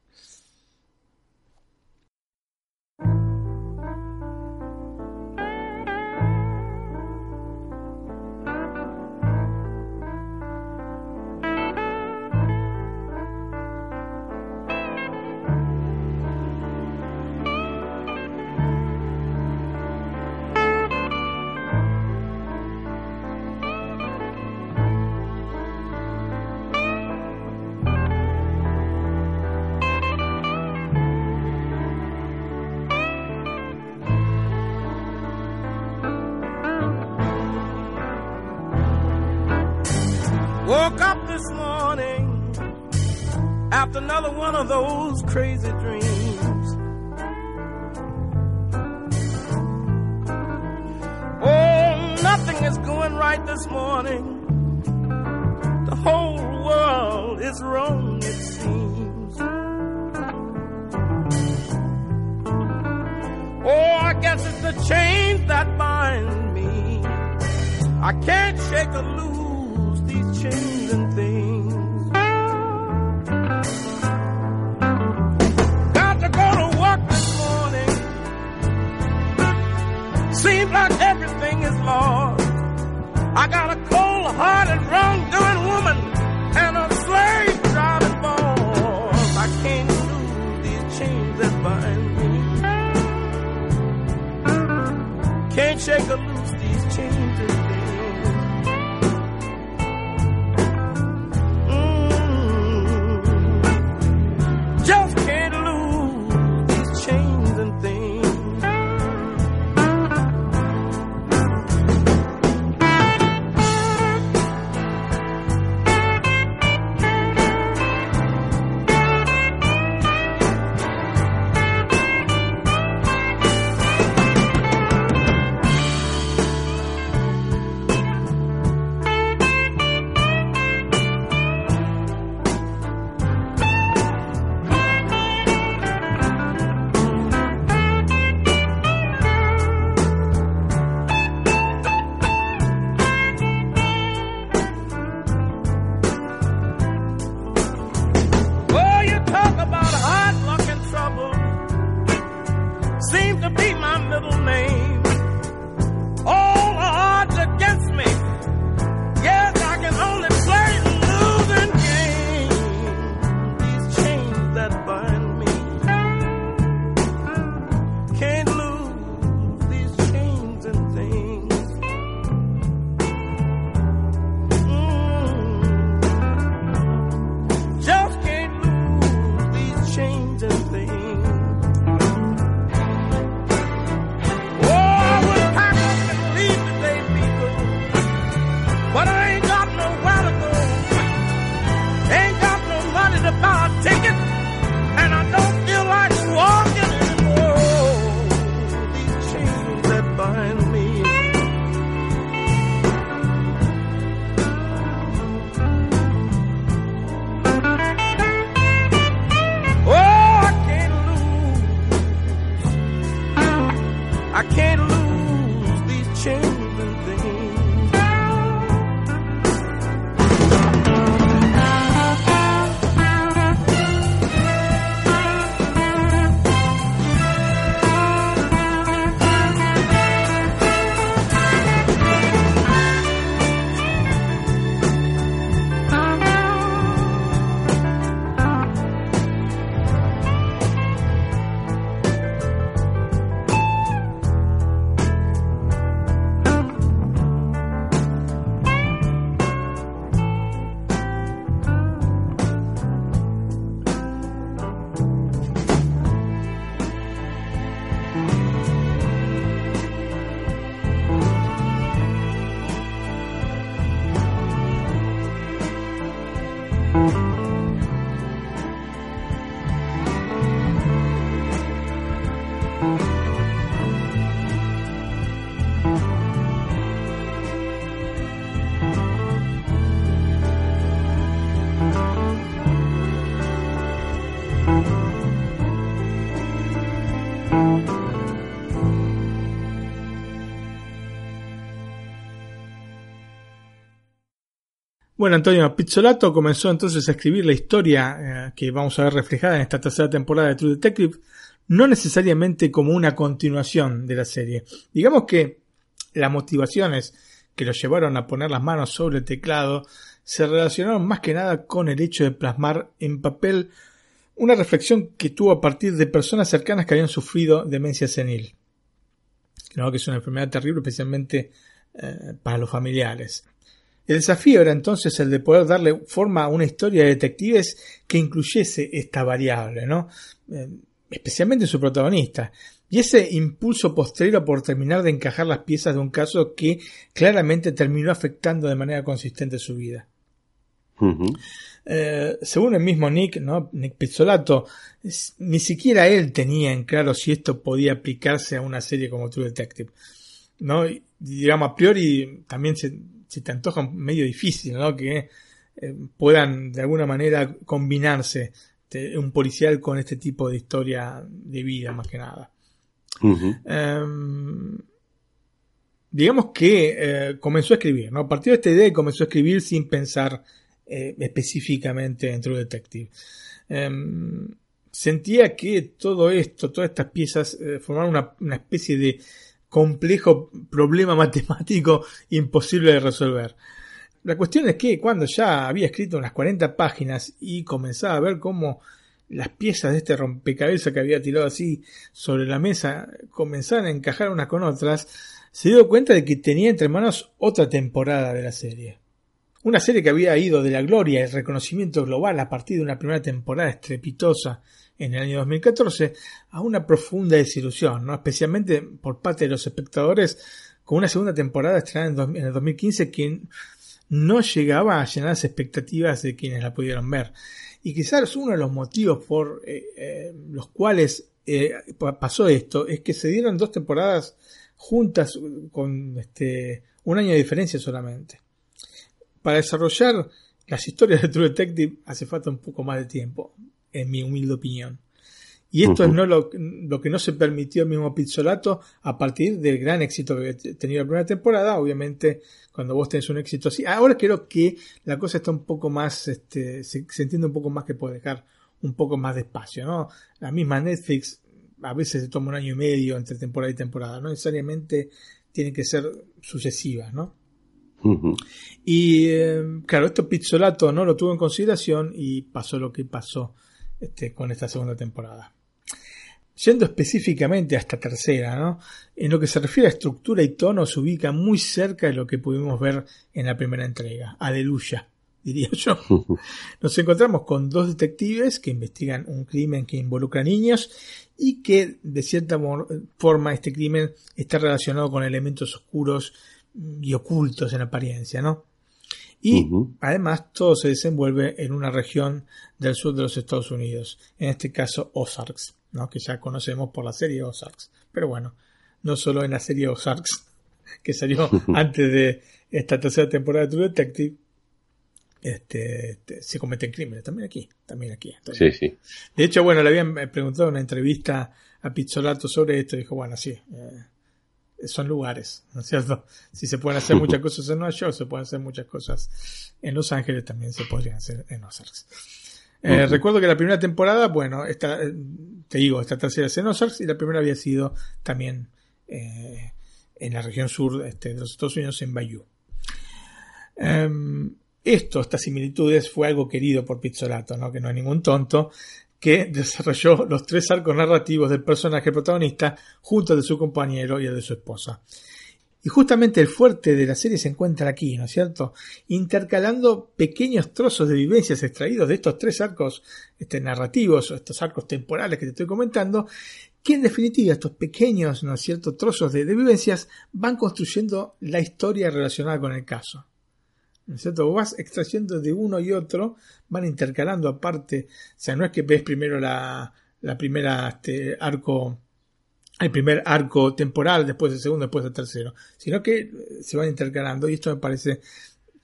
Bueno, Antonio Pizzolato comenzó entonces a escribir la historia eh, que vamos a ver reflejada en esta tercera temporada de True Detective, no necesariamente como una continuación de la serie. Digamos que las motivaciones que lo llevaron a poner las manos sobre el teclado se relacionaron más que nada con el hecho de plasmar en papel una reflexión que tuvo a partir de personas cercanas que habían sufrido demencia senil. que es una enfermedad terrible especialmente eh, para los familiares. El desafío era entonces el de poder darle forma a una historia de detectives que incluyese esta variable, ¿no? Eh, especialmente en su protagonista. Y ese impulso posterior por terminar de encajar las piezas de un caso que claramente terminó afectando de manera consistente su vida. Eh, según el mismo Nick, ¿no? Nick Pizzolato, ni siquiera él tenía en claro si esto podía aplicarse a una serie como True Detective. ¿no? digamos, a priori también se, se te antoja medio difícil, ¿no? Que eh, puedan de alguna manera combinarse un policial con este tipo de historia de vida, más que nada. Em, digamos que eh, comenzó a escribir, ¿no? A partir de esta idea comenzó a escribir sin pensar eh, específicamente en True Detective. Em, sentía que todo esto, todas estas piezas formaban una especie de complejo problema matemático imposible de resolver. La cuestión es que cuando ya había escrito unas 40 páginas y comenzaba a ver cómo las piezas de este rompecabezas que había tirado así sobre la mesa comenzaban a encajar unas con otras, se dio cuenta de que tenía entre manos otra temporada de la serie. Una serie que había ido de la gloria y reconocimiento global a partir de una primera temporada estrepitosa en el año 2014 a una profunda desilusión, ¿no? especialmente por parte de los espectadores, con una segunda temporada estrenada en, el 2015 que no llegaba a llenar las expectativas de quienes la pudieron ver. Y quizás uno de los motivos por eh, eh, los cuales eh, pasó esto es que se dieron dos temporadas juntas con este, un año de diferencia solamente. Para desarrollar las historias de True Detective hace falta un poco más de tiempo en mi humilde opinión. Y esto es no lo, que no se permitió el mismo Pizzolato a partir del gran éxito que tenía la primera temporada. Obviamente, cuando vos tenés un éxito así. Ahora creo que la cosa está un poco más, este, se, entiende un poco más que puede dejar un poco más de espacio, ¿no? La misma Netflix a veces se toma un año y medio entre temporada y temporada. No necesariamente tiene que ser sucesivas, ¿no? Y eh, claro, esto Pizzolato no lo tuvo en consideración y pasó lo que pasó este, con esta segunda temporada. Yendo específicamente a esta tercera, ¿no? en lo que se refiere a estructura y tono, se ubica muy cerca de lo que pudimos ver en la primera entrega. Aleluya, diría yo. Nos encontramos con dos detectives que investigan un crimen que involucra niños y que de cierta forma este crimen está relacionado con elementos oscuros y ocultos en apariencia, ¿no? Y además todo se desenvuelve en una región del sur de los Estados Unidos, en este caso Ozarks, ¿no? que ya conocemos por la serie Ozarks. Pero bueno, no solo en la serie Ozarks, que salió antes de esta tercera temporada de True Detective, este, este, se cometen crímenes, también aquí, también aquí. Sí, sí. De hecho, bueno, le habían preguntado en una entrevista a Pizzolato sobre esto y dijo, bueno, sí, eh, son lugares, ¿no es cierto? Si se pueden hacer muchas cosas en Nueva York, se pueden hacer muchas cosas en Los Ángeles, también se podrían hacer en Ozarks. Eh, Recuerdo que la primera temporada, bueno, esta, eh, te digo, esta tercera es en Ozarks y la primera había sido también eh, en la región sur este, de los Estados Unidos, en Bayou. Em, esto, estas similitudes, fue algo querido por Pizzolato, ¿no? que no hay ningún tonto, que desarrolló los tres arcos narrativos del personaje protagonista junto de su compañero y el de su esposa. Y justamente el fuerte de la serie se encuentra aquí, ¿no es cierto? Intercalando pequeños trozos de vivencias extraídos de estos tres arcos este, narrativos, estos arcos temporales que te estoy comentando, que en definitiva estos pequeños, ¿no es cierto?, trozos de vivencias van construyendo la historia relacionada con el caso. ¿No es cierto? Vas extrayendo de uno y otro, van intercalando aparte, o sea, no es que ves primero la, la primera este, arco, el primer arco temporal, después el segundo, después el tercero, sino que se van intercalando y esto me parece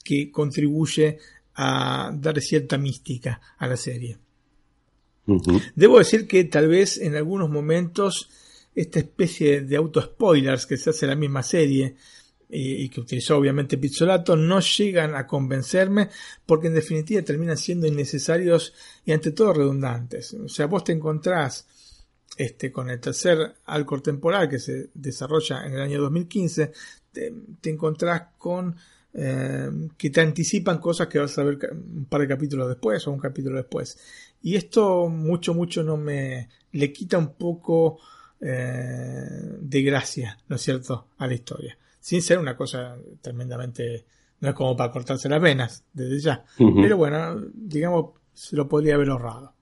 que contribuye a dar cierta mística a la serie. Debo decir que tal vez en algunos momentos esta especie de auto-spoilers que se hace en la misma serie, y, que utilizó obviamente Pizzolato no llegan a convencerme porque en definitiva terminan siendo innecesarios y ante todo redundantes. O sea, vos te encontrás este, con el tercer Alcor temporal que se desarrolla en el año 2015, te, encontrás con eh, que te anticipan cosas que vas a ver un par de capítulos después o un capítulo después. Y esto mucho, mucho no me le quita un poco eh, de gracia, ¿no es cierto?, a la historia sin ser una cosa tremendamente, no es como para cortarse las venas desde ya, pero bueno, digamos, se lo podría haber ahorrado.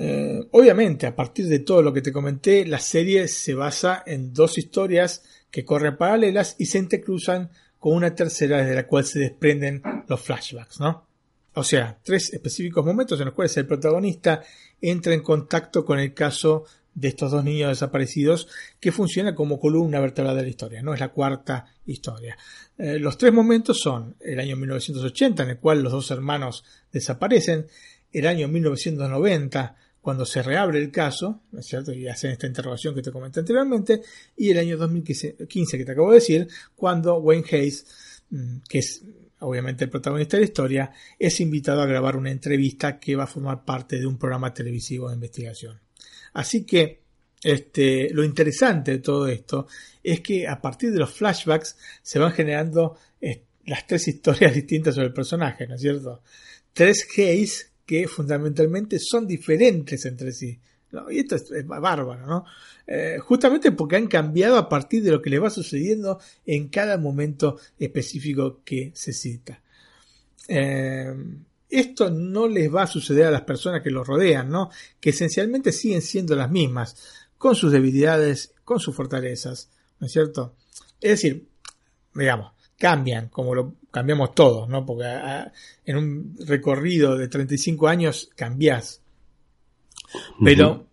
Eh, obviamente, a partir de todo lo que te comenté, la serie se basa en dos historias que corren paralelas y se entrecruzan con una tercera desde la cual se desprenden los flashbacks, ¿no? O sea, tres específicos momentos en los cuales el protagonista entra en contacto con el caso de estos dos niños desaparecidos que funciona como columna vertebral de la historia, no es la cuarta historia. Eh, los tres momentos son el año 1980 en el cual los dos hermanos desaparecen, el año 1990 cuando se reabre el caso, ¿no es cierto? Y hacen esta interrogación que te comenté anteriormente, y el año 2015 que te acabo de decir, cuando Wayne Hayes, mm, que es obviamente el protagonista de la historia, es invitado a grabar una entrevista que va a formar parte de un programa televisivo de investigación. Así que este, lo interesante de todo esto es que a partir de los flashbacks se van generando las tres historias distintas sobre el personaje, ¿no es cierto? Tres gays que fundamentalmente son diferentes entre sí. Y esto es, bárbaro, ¿no? Eh, justamente porque han cambiado a partir de lo que les va sucediendo en cada momento específico que se cita. Eh, esto no les va a suceder a las personas que los rodean, ¿no? Que esencialmente siguen siendo las mismas, con sus debilidades, con sus fortalezas, ¿no es cierto? Es decir, digamos, cambian, como lo cambiamos todos, ¿no? Porque ah, en un recorrido de 35 años cambias. Pero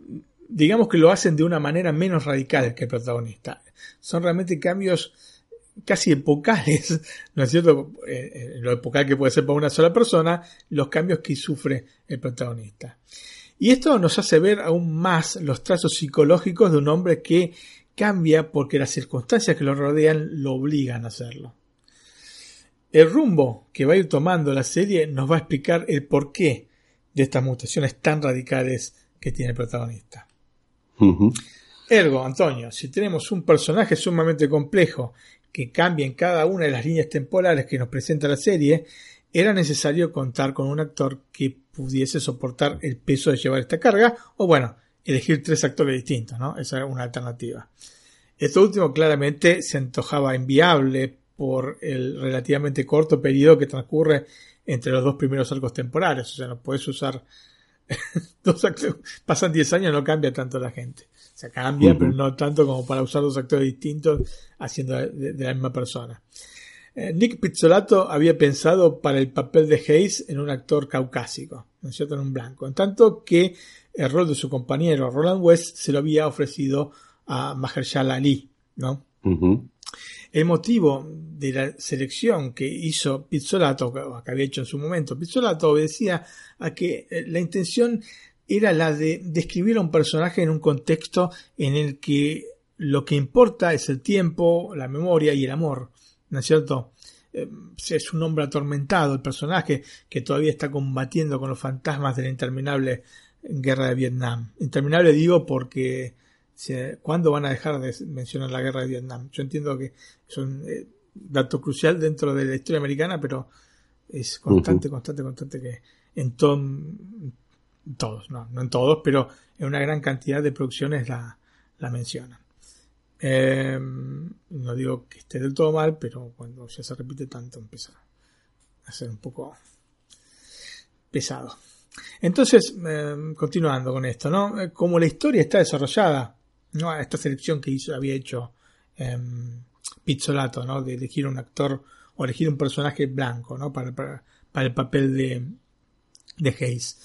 digamos que lo hacen de una manera menos radical que el protagonista. Son realmente cambios casi epocales, ¿no es cierto? Eh, eh, lo epocal que puede ser para una sola persona, los cambios que sufre el protagonista. Y esto nos hace ver aún más los trazos psicológicos de un hombre que cambia porque las circunstancias que lo rodean lo obligan a hacerlo. El rumbo que va a ir tomando la serie nos va a explicar el porqué de estas mutaciones tan radicales que tiene el protagonista. Ergo, Antonio, si tenemos un personaje sumamente complejo que cambien cada una de las líneas temporales que nos presenta la serie, era necesario contar con un actor que pudiese soportar el peso de llevar esta carga, o bueno, elegir tres actores distintos, ¿no? Esa era una alternativa. Esto último claramente se antojaba inviable por el relativamente corto periodo que transcurre entre los dos primeros arcos temporales, o sea, no puedes usar dos actores, pasan 10 años no cambia tanto la gente. O sea, cambia, pero no tanto como para usar dos actores distintos haciendo de, la misma persona. Eh, Nick Pizzolato había pensado para el papel de Hayes en un actor caucásico, ¿no es cierto? En un blanco. En tanto que el rol de su compañero Roland West se lo había ofrecido a Mahershala Ali, ¿no? El motivo de la selección que hizo Pizzolato, que había hecho en su momento Pizzolato, obedecía a que eh, la intención era la de describir a un personaje en un contexto en el que lo que importa es el tiempo, la memoria y el amor, ¿no es cierto? Eh, es un hombre atormentado, el personaje que todavía está combatiendo con los fantasmas de la interminable guerra de Vietnam. Interminable digo porque ¿cuándo van a dejar de mencionar la guerra de Vietnam? Yo entiendo que es un eh, dato crucial dentro de la historia americana, pero es constante, constante, constante que en todos, no, no en todos, pero en una gran cantidad de producciones la, la mencionan. Eh, no digo que esté del todo mal, pero cuando ya se repite tanto empieza a ser un poco pesado. Entonces, eh, continuando con esto, ¿no? Eh, como la historia está desarrollada, ¿no? Esta selección que hizo, había hecho eh, Pizzolato, ¿no? De elegir un actor o elegir un personaje blanco, ¿no? Para, para, para el papel de, de Hayes.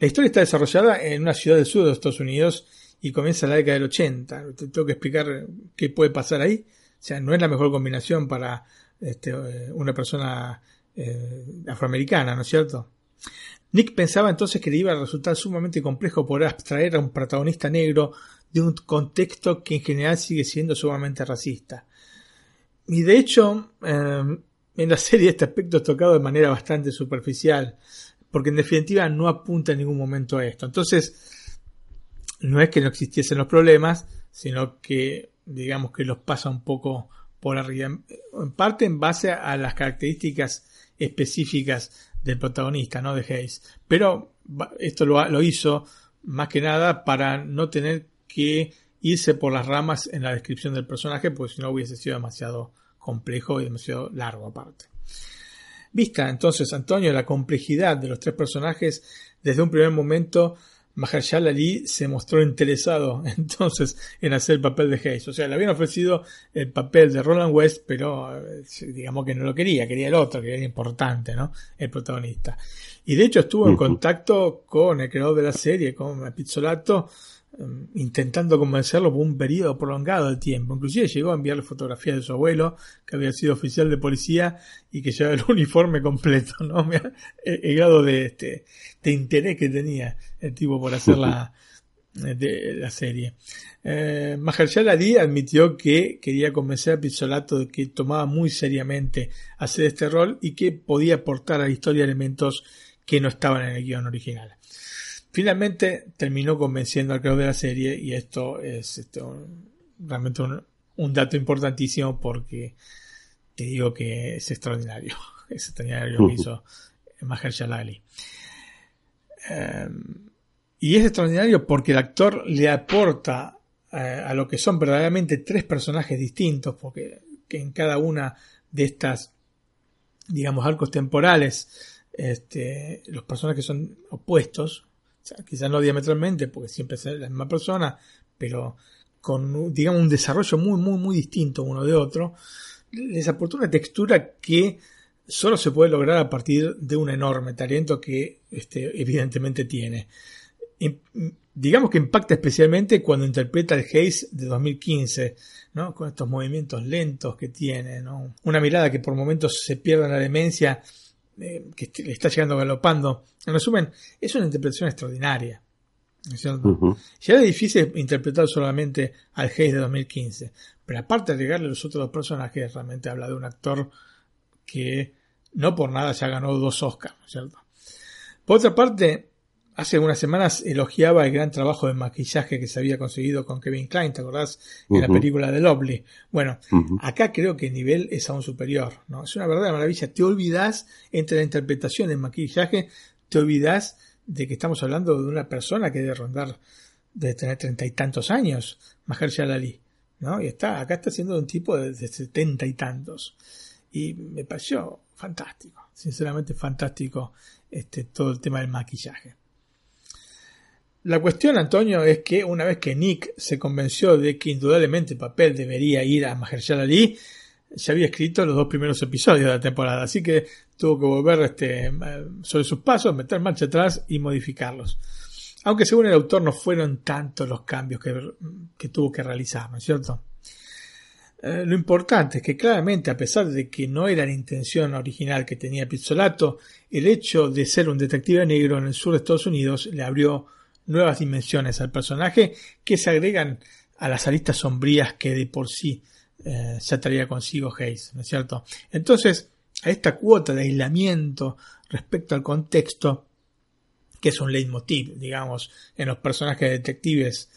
La historia está desarrollada en una ciudad del sur de Estados Unidos y comienza la década del 80. Te tengo que explicar qué puede pasar ahí. O sea, no es la mejor combinación para este, una persona eh, afroamericana, ¿no es cierto? Nick pensaba entonces que le iba a resultar sumamente complejo poder abstraer a un protagonista negro de un contexto que en general sigue siendo sumamente racista. Y de hecho, eh, en la serie este aspecto es tocado de manera bastante superficial, porque en definitiva no apunta en ningún momento a esto. Entonces, no es que no existiesen los problemas, sino que digamos que los pasa un poco por arriba, en parte en base a las características específicas del protagonista, ¿no? De Hayes. Pero esto lo, lo hizo más que nada para no tener que irse por las ramas en la descripción del personaje, porque si no hubiese sido demasiado complejo y demasiado largo aparte. Vista entonces, Antonio, la complejidad de los tres personajes, desde un primer momento Mahershala Ali se mostró interesado entonces en hacer el papel de Hayes. O sea, le habían ofrecido el papel de Roland West, pero eh, digamos que no lo quería, quería el otro, que era importante, ¿no? El protagonista. Y de hecho estuvo en contacto con el creador de la serie, con Pizzolato, intentando convencerlo por un periodo prolongado de tiempo. Inclusive llegó a enviarle fotografías de su abuelo, que había sido oficial de policía y que llevaba el uniforme completo, ¿no? El, de, este, de interés que tenía el tipo por hacer la, de la serie. Eh, Ali admitió que quería convencer a Pizzolato de que tomaba muy seriamente hacer este rol y que podía aportar a la historia elementos que no estaban en el guion original. Finalmente terminó convenciendo al creador de la serie y esto es esto, realmente un, dato importantísimo porque te digo que es extraordinario. Es extraordinario lo que hizo Mahershala Ali. Em, y es extraordinario porque el actor le aporta eh, a lo que son verdaderamente tres personajes distintos, porque que en cada una de estas, digamos, arcos temporales, este, los personajes son opuestos, quizás no diametralmente, porque siempre es la misma persona, pero con, digamos, un desarrollo muy, muy, muy distinto uno de otro, les aporta una textura que solo se puede lograr a partir de un enorme talento que este, evidentemente tiene. digamos que impacta especialmente cuando interpreta el Haze de 2015, ¿no? con estos movimientos lentos que tiene, ¿no? una mirada que por momentos se pierde en la demencia, eh, que le está llegando galopando. En resumen, es una interpretación extraordinaria. Ya era difícil interpretar solamente al Haze de 2015, pero aparte de agregarle los otros dos personajes, realmente habla de un actor que no por nada ya ganó dos Oscars, ¿cierto? Por otra parte, hace unas semanas elogiaba el gran trabajo de maquillaje que se había conseguido con Kevin Klein, ¿te acordás? En la película de Lovely. Bueno, acá creo que el nivel es aún superior, ¿no? Es una verdadera maravilla. Te olvidas entre la interpretación y el maquillaje, te olvidas de que estamos hablando de una persona que debe rondar, de tener treinta y tantos años, Mahershala Ali, ¿no? Y está, acá está siendo un tipo de setenta y tantos. Y me pareció fantástico, sinceramente fantástico este, todo el tema del maquillaje. La cuestión, Antonio, es que una vez que Nick se convenció de que indudablemente el papel debería ir a Mahershala Ali, ya había escrito los dos primeros episodios de la temporada, así que tuvo que volver este, sobre sus pasos, meter marcha atrás y modificarlos. Aunque según el autor no fueron tantos los cambios que, que tuvo que realizar, ¿no es cierto? Eh, lo importante es que claramente, a pesar de que no era la intención original que tenía Pizzolato, el hecho de ser un detective negro en el sur de Estados Unidos le abrió nuevas dimensiones al personaje que se agregan a las aristas sombrías que de por sí eh, ya traía consigo Hayes, ¿no es cierto? Entonces, a esta cuota de aislamiento respecto al contexto, que es un leitmotiv, digamos, en los personajes detectives,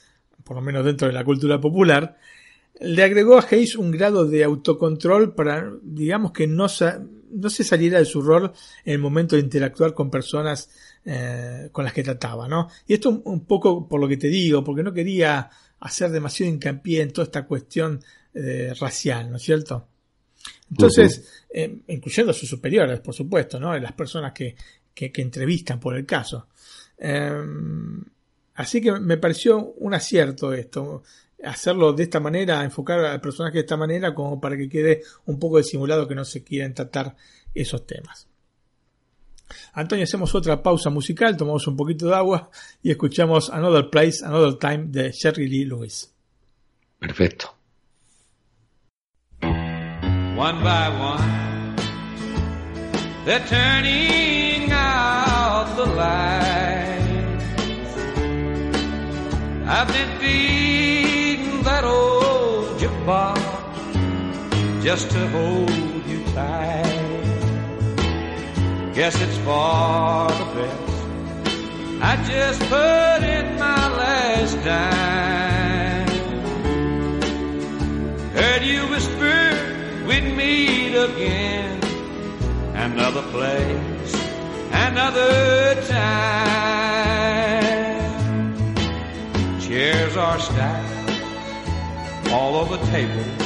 por lo menos dentro de la cultura popular, le agregó a Hayes un grado de autocontrol para, digamos, que no, no se saliera de su rol en el momento de interactuar con personas eh, con las que trataba, ¿no? Y esto un, poco por lo que te digo, porque no quería hacer demasiado hincapié en toda esta cuestión eh, racial, ¿no es cierto? Entonces, eh, incluyendo a sus superiores, por supuesto, ¿no? Las personas que, que, que entrevistan por el caso. así que me pareció un acierto esto hacerlo de esta manera, enfocar al personaje de esta manera como para que quede un poco disimulado que no se quieren tratar esos temas. Antonio, hacemos otra pausa musical, tomamos un poquito de agua y escuchamos Another Place, Another Time de Sherry Lee Lewis. Perfecto. One by one, they're turning out the lights. I've been that jukebox just to hold you tight. Guess it's for the best. I just put in my last dime. Heard you whisper we'd meet again. Another place, another time. Chairs are stacked all over tables.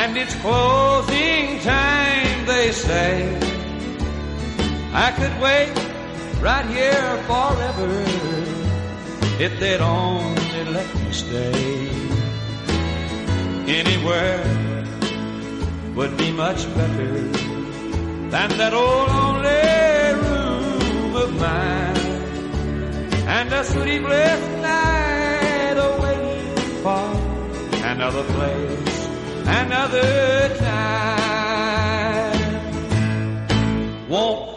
And it's closing time, they say. I could wait right here forever if they'd only let me stay. Anywhere would be much better than that old lonely room of mine. And a night another place, another time. Won't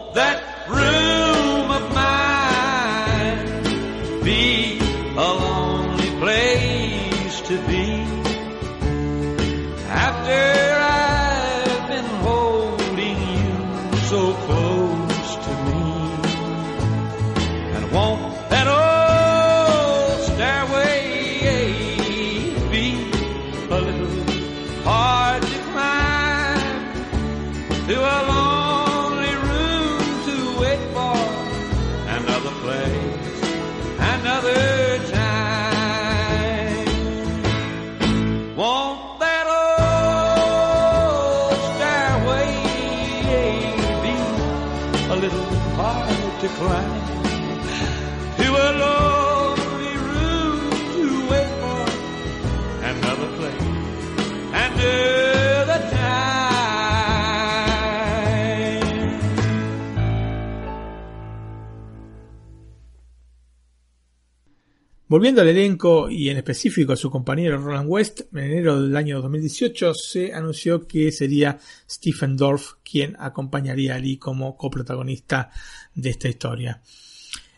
Volviendo al elenco y en específico a su compañero Roland West, en enero del año 2018 se anunció que sería Stephen Dorff quien acompañaría a Lee como coprotagonista de esta historia.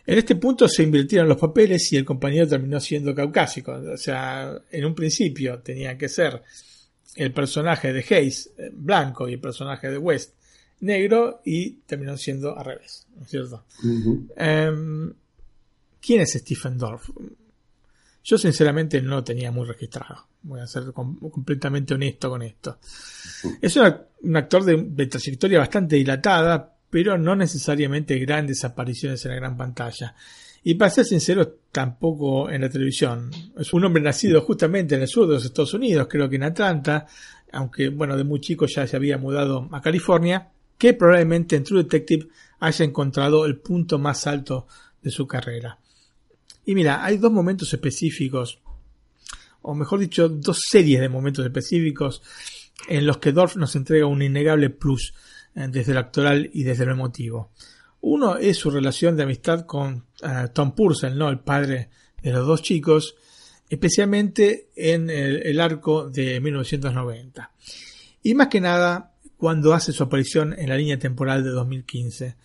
En este punto se invirtieron los papeles y el compañero terminó siendo caucásico. O sea, en un principio tenía que ser el personaje de Hayes eh, blanco y el personaje de West negro y terminó siendo al revés, ¿no es cierto? Em, ¿Quién es Stephen Dorff? Yo sinceramente no lo tenía muy registrado. Voy a ser com- completamente honesto con esto. Es un actor de, de trayectoria bastante dilatada, pero no necesariamente grandes apariciones en la gran pantalla. Y para ser sincero, tampoco en la televisión. Es un hombre nacido justamente en el sur de los Estados Unidos, creo que en Atlanta, aunque bueno, de muy chico ya se había mudado a California, que probablemente en True Detective haya encontrado el punto más alto de su carrera. Y mira, hay dos momentos específicos, o mejor dicho, dos series de momentos específicos en los que Dorf nos entrega un innegable plus eh, desde lo actoral y desde lo emotivo. Uno es su relación de amistad con eh, Tom Purcell, ¿no? el padre de los dos chicos, especialmente en el, el arco de 1990. Y más que nada cuando hace su aparición en la línea temporal de 2015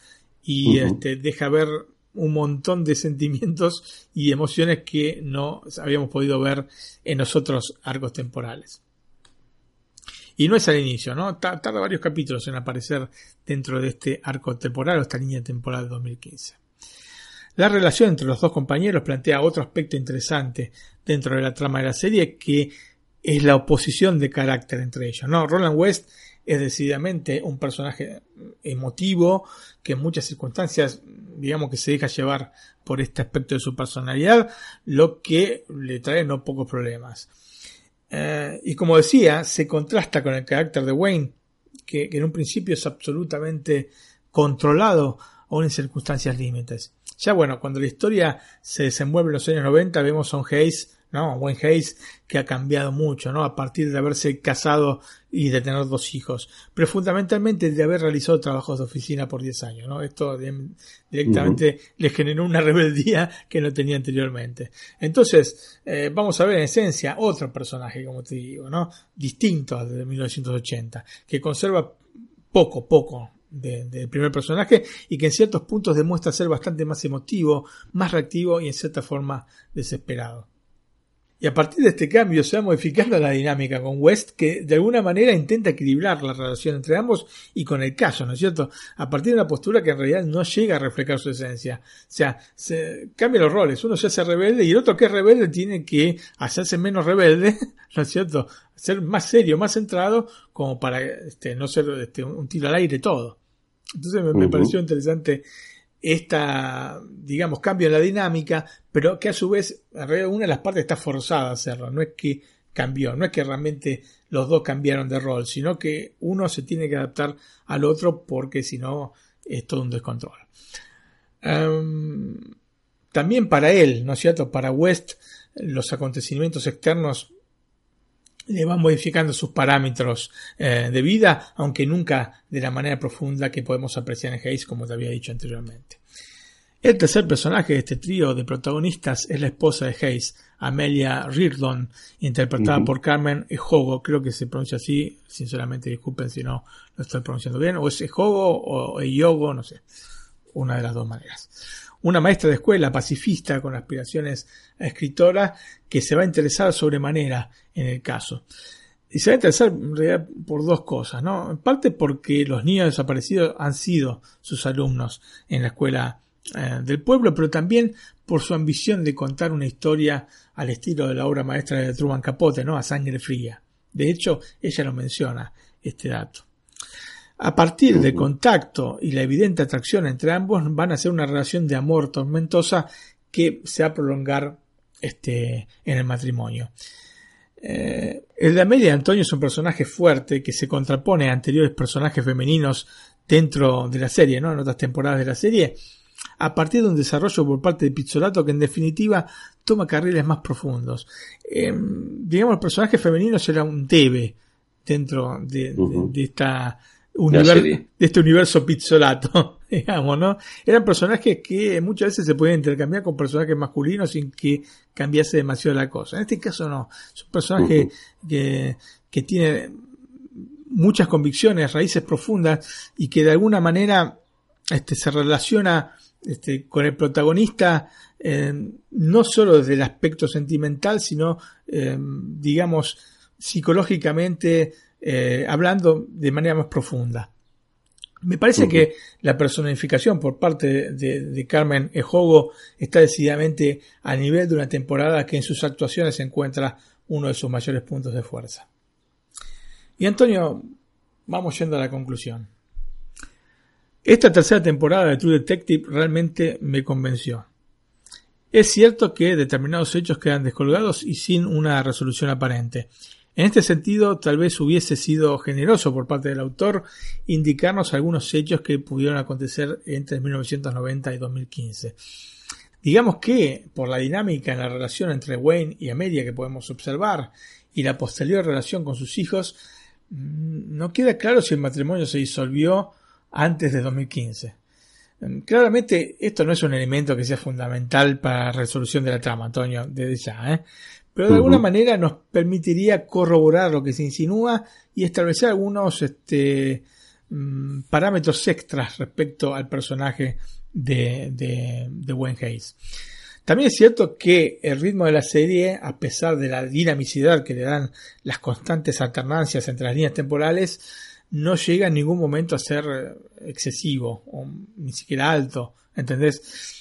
y este, deja ver un montón de sentimientos y emociones que no habíamos podido ver en los otros arcos temporales. Y no es al inicio, ¿no? Tarda varios capítulos en aparecer dentro de este arco temporal o esta línea temporal de 2015. La relación entre los dos compañeros plantea otro aspecto interesante dentro de la trama de la serie que es la oposición de carácter entre ellos, ¿no? Roland West es decididamente un personaje emotivo que en muchas circunstancias digamos que se deja llevar por este aspecto de su personalidad, lo que le trae no pocos problemas. Eh, y como decía, se contrasta con el carácter de Wayne, que, que en un principio es absolutamente controlado aún en circunstancias límites. Ya bueno, cuando la historia se desenvuelve en los años 90, vemos a un Hayes ¿no? Wayne Hayes, que ha cambiado mucho, ¿no? A partir de haberse casado y de tener dos hijos, pero fundamentalmente de haber realizado trabajos de oficina por 10 años, ¿no? Esto directamente le generó una rebeldía que no tenía anteriormente. Entonces, eh, vamos a ver en esencia otro personaje, como te digo, ¿no? Distinto al de 1980, que conserva poco, poco del primer personaje y que en ciertos puntos demuestra ser bastante más emotivo, más reactivo y en cierta forma desesperado. Y a partir de este cambio se va modificando la dinámica con West, que de alguna manera intenta equilibrar la relación entre ambos y con el caso, ¿no es cierto? A partir de una postura que en realidad no llega a reflejar su esencia. O sea, se cambian los roles. Uno se hace rebelde y el otro que es rebelde tiene que hacerse menos rebelde, ¿no es cierto? Ser más serio, más centrado, como para este, no ser este, un tiro al aire todo. Entonces me, me pareció interesante esta, digamos, cambio en la dinámica, pero que a su vez, una de las partes está forzada a hacerlo, no es que cambió, no es que realmente los dos cambiaron de rol, sino que uno se tiene que adaptar al otro porque si no es todo un descontrol. Em, también para él, ¿no es cierto? Para West, los acontecimientos externos le van modificando sus parámetros eh, de vida, aunque nunca de la manera profunda que podemos apreciar en Hayes, como te había dicho anteriormente. El tercer personaje de este trío de protagonistas es la esposa de Hayes, Amelia Reardon, interpretada por Carmen Ejogo, creo que se pronuncia así, sinceramente disculpen si no lo estoy pronunciando bien, o es Ejogo o Eyogo, no sé, una de las dos maneras una maestra de escuela pacifista con aspiraciones a escritora que se va a interesar sobremanera en el caso. Y se va a interesar en realidad por dos cosas, ¿no? En parte porque los niños desaparecidos han sido sus alumnos en la escuela eh, del pueblo, pero también por su ambición de contar una historia al estilo de la obra maestra de Truman Capote, ¿no? A sangre fría. De hecho, ella lo menciona, este dato. A partir del contacto y la evidente atracción entre ambos van a ser una relación de amor tormentosa que se va a prolongar este, en el matrimonio. Eh, el de Amelia Antonio es un personaje fuerte que se contrapone a anteriores personajes femeninos dentro de la serie, ¿no? en otras temporadas de la serie, a partir de un desarrollo por parte de Pizzolato que en definitiva toma carriles más profundos. Em, digamos, el personaje femenino será un debe dentro de esta de este universo pizzolato, digamos, ¿no? Eran personajes que muchas veces se podían intercambiar con personajes masculinos sin que cambiase demasiado la cosa. En este caso no, es un personaje que, que tiene muchas convicciones, raíces profundas y que de alguna manera este, se relaciona este, con el protagonista eh, no solo desde el aspecto sentimental, sino, eh, digamos, psicológicamente eh, hablando de manera más profunda. Me parece que la personificación por parte de, Carmen Ejogo está decididamente a nivel de una temporada que en sus actuaciones se encuentra uno de sus mayores puntos de fuerza. Y Antonio, vamos yendo a la conclusión. Esta tercera temporada de True Detective realmente me convenció. Es cierto que determinados hechos quedan descolgados y sin una resolución aparente, en este sentido, tal vez hubiese sido generoso por parte del autor indicarnos algunos hechos que pudieron acontecer entre 1990 y 2015. Digamos que, por la dinámica en la relación entre Wayne y Amelia que podemos observar y la posterior relación con sus hijos, mm, no queda claro si el matrimonio se disolvió antes de 2015. Mm, claramente esto no es un elemento que sea fundamental para la resolución de la trama, Antonio, desde ya, ¿eh? Pero de alguna manera nos permitiría corroborar lo que se insinúa y establecer algunos este, mm, parámetros extras respecto al personaje de, de, de Wayne Hayes. También es cierto que el ritmo de la serie, a pesar de la dinamicidad que le dan las constantes alternancias entre las líneas temporales, no llega en ningún momento a ser excesivo o ni siquiera alto, ¿entendés?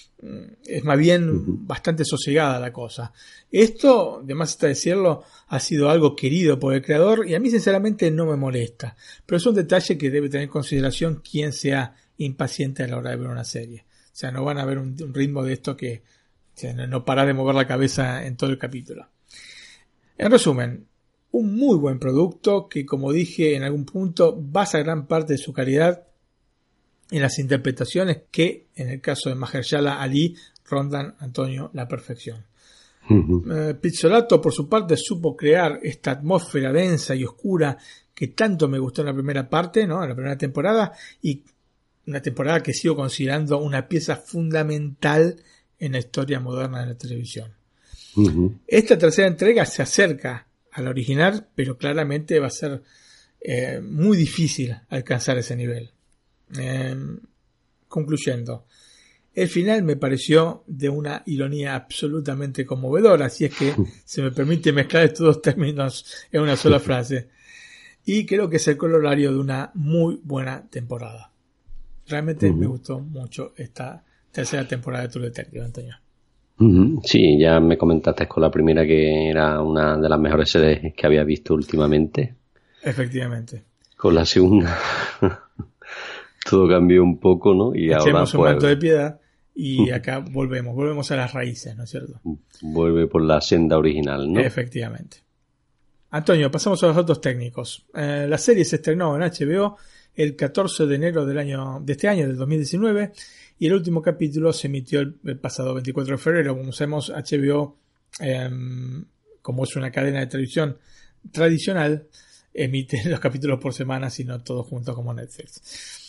Es más bien bastante sosegada la cosa. Esto, de más está decirlo, ha sido algo querido por el creador y a mí sinceramente no me molesta. Pero es un detalle que debe tener en consideración quien sea impaciente a la hora de ver una serie. O sea, no van a ver un, un ritmo de esto que o sea, no, no parar de mover la cabeza en todo el capítulo. En resumen, un muy buen producto que, como dije en algún punto, basa gran parte de su calidad en las interpretaciones que, en el caso de Mahershala Ali, rondan Antonio la perfección. Eh, Pizzolato, por su parte, supo crear esta atmósfera densa y oscura que tanto me gustó en la primera parte, ¿no? en la primera temporada, y una temporada que sigo considerando una pieza fundamental en la historia moderna de la televisión. Esta tercera entrega se acerca a la original, pero claramente va a ser eh, muy difícil alcanzar ese nivel. Eh, concluyendo, el final me pareció de una ironía absolutamente conmovedora, así es que se me permite mezclar estos dos términos en una sola frase. Y creo que es el colorario de una muy buena temporada. Realmente me gustó mucho esta tercera temporada de True Detective, Antonio. Sí, ya me comentaste con la primera que era una de las mejores series que había visto últimamente. Efectivamente. Con la segunda todo cambió un poco, ¿no? Y Echemos ahora un pues, manto de piedad y acá volvemos, volvemos a las raíces, ¿no es cierto? vuelve por la senda original, ¿no? Efectivamente. Antonio, pasamos a los datos técnicos. Eh, la serie se estrenó en HBO el 14 de enero del año, de este año, del 2019, y el último capítulo se emitió el, el pasado 24 de febrero. Como sabemos, HBO, em, como es una cadena de televisión tradicional, emite los capítulos por semana, sino todos juntos como Netflix.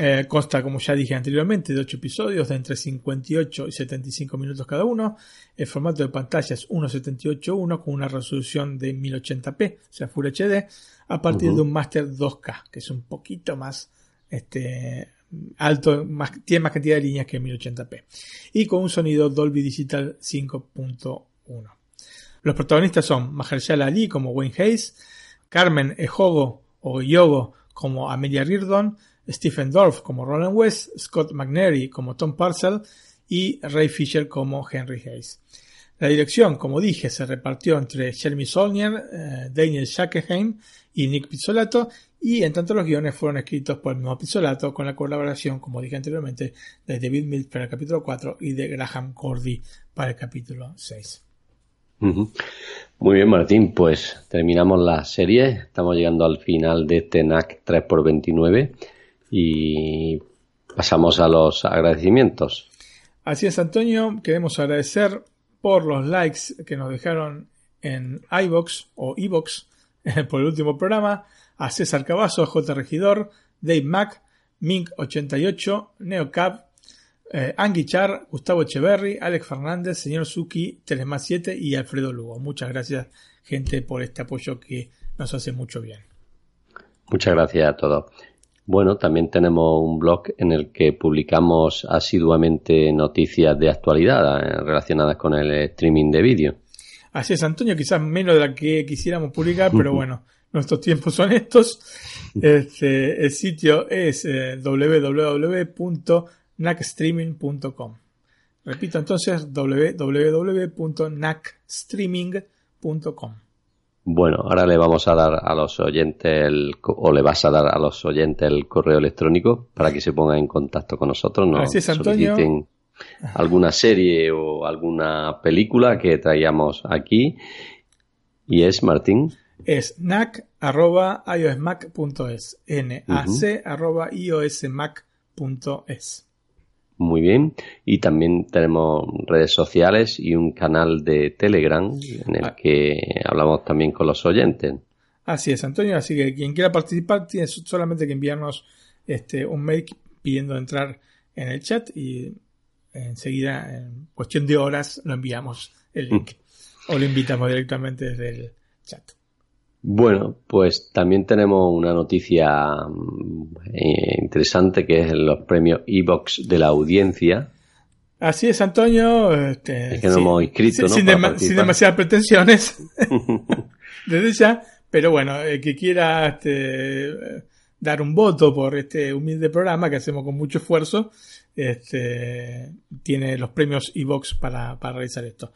Eh, consta, como ya dije anteriormente, de 8 episodios de entre 58 y 75 minutos cada uno. El formato de pantalla es 1.78.1 con una resolución de 1080p, o sea, Full HD, a partir de un Master 2K, que es un poquito más este, alto, más, tiene más cantidad de líneas que 1080p. Y con un sonido Dolby Digital 5.1. Los protagonistas son Mahershala Ali como Wayne Hayes, Carmen Ejogo o Yogo como Amelia Reardon, Stephen Dorff como Roland West, Scott McNary como Tom Parcell y Ray Fisher como Henry Hayes. La dirección, como dije, se repartió entre Jeremy Saulnier, eh, Daniel Schackenheim y Nick Pizzolato, y en tanto los guiones fueron escritos por el mismo Pizzolato con la colaboración, como dije anteriormente, de David Mills para el capítulo 4 y de Graham Cordy para el capítulo 6. Ujú. Muy bien, Martín, pues terminamos la serie. Estamos llegando al final de este NAC 3x29 y pasamos a los agradecimientos. Así es, Antonio, queremos agradecer por los likes que nos dejaron en iBox o iBox por el último programa a César Cavazo, J. Regidor, Dave Mac, Mink88, Neocap, eh, Angui Char, Gustavo Echeverry, Alex Fernández, Señor Suki, Telema 7 y Alfredo Lugo. Muchas gracias, gente, por este apoyo que nos hace mucho bien. Muchas gracias a todos. Bueno, también tenemos un blog en el que publicamos asiduamente noticias de actualidad eh, relacionadas con el streaming de vídeo. Así es, Antonio, quizás menos de la que quisiéramos publicar, pero bueno, nuestros tiempos son estos. Este, el sitio es eh, www.nacstreaming.com. Repito entonces, www.nacstreaming.com. Bueno, ahora le vamos a dar a los oyentes el, o le vas a dar a los oyentes el correo electrónico para que se pongan en contacto con nosotros, nos soliciten alguna serie o alguna película que traigamos aquí y es Martín. Es nac.iosmac.es. N-A-C arroba iosmac.es. Muy bien. Y también tenemos redes sociales y un canal de Telegram en el que hablamos también con los oyentes. Así es, Antonio. Así que quien quiera participar tiene solamente que enviarnos este, un mail pidiendo entrar en el chat y enseguida, en cuestión de horas, lo enviamos el link. O lo invitamos directamente desde el chat. Bueno, pues también tenemos una noticia mm, eh, interesante que es los premios Evox de la audiencia. Así es, Antonio. Este, Es que no hemos inscrito, ¿no? Sin, dema- sin demasiadas pretensiones. Desde ya. Pero bueno, el que quiera este, dar un voto por este humilde programa que hacemos con mucho esfuerzo, este, tiene los premios Evox para, para realizar esto.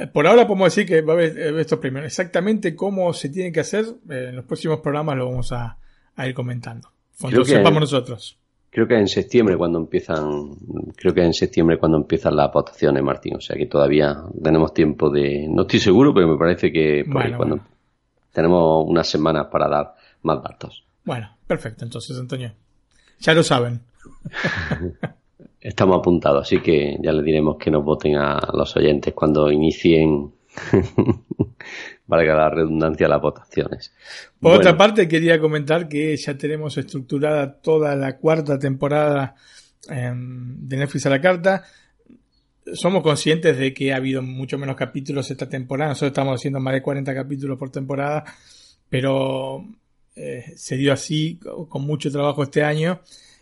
Eh, Por ahora podemos decir que va a haber eh, estos premios. Exactamente cómo se tiene que hacer, eh, en los próximos programas lo vamos a, a ir comentando. Cuando sepamos nosotros. Creo que en septiembre cuando empiezan, creo que en septiembre cuando empiezan las votaciones, Martín. O sea que todavía tenemos tiempo de, no estoy seguro, pero me parece que por ahí Bueno, cuando tenemos unas semanas para dar más datos. Bueno, perfecto, entonces, Antonio. Ya lo saben. Estamos apuntados, así que ya le diremos que nos voten a los oyentes cuando inicien, valga la redundancia, las votaciones. Por otra parte, quería comentar que ya tenemos estructurada toda la cuarta temporada em, de Netflix a la carta. Somos conscientes de que ha habido mucho menos capítulos esta temporada. Nosotros estamos haciendo más de 40 capítulos por temporada, pero eh, se dio así co- con mucho trabajo este año.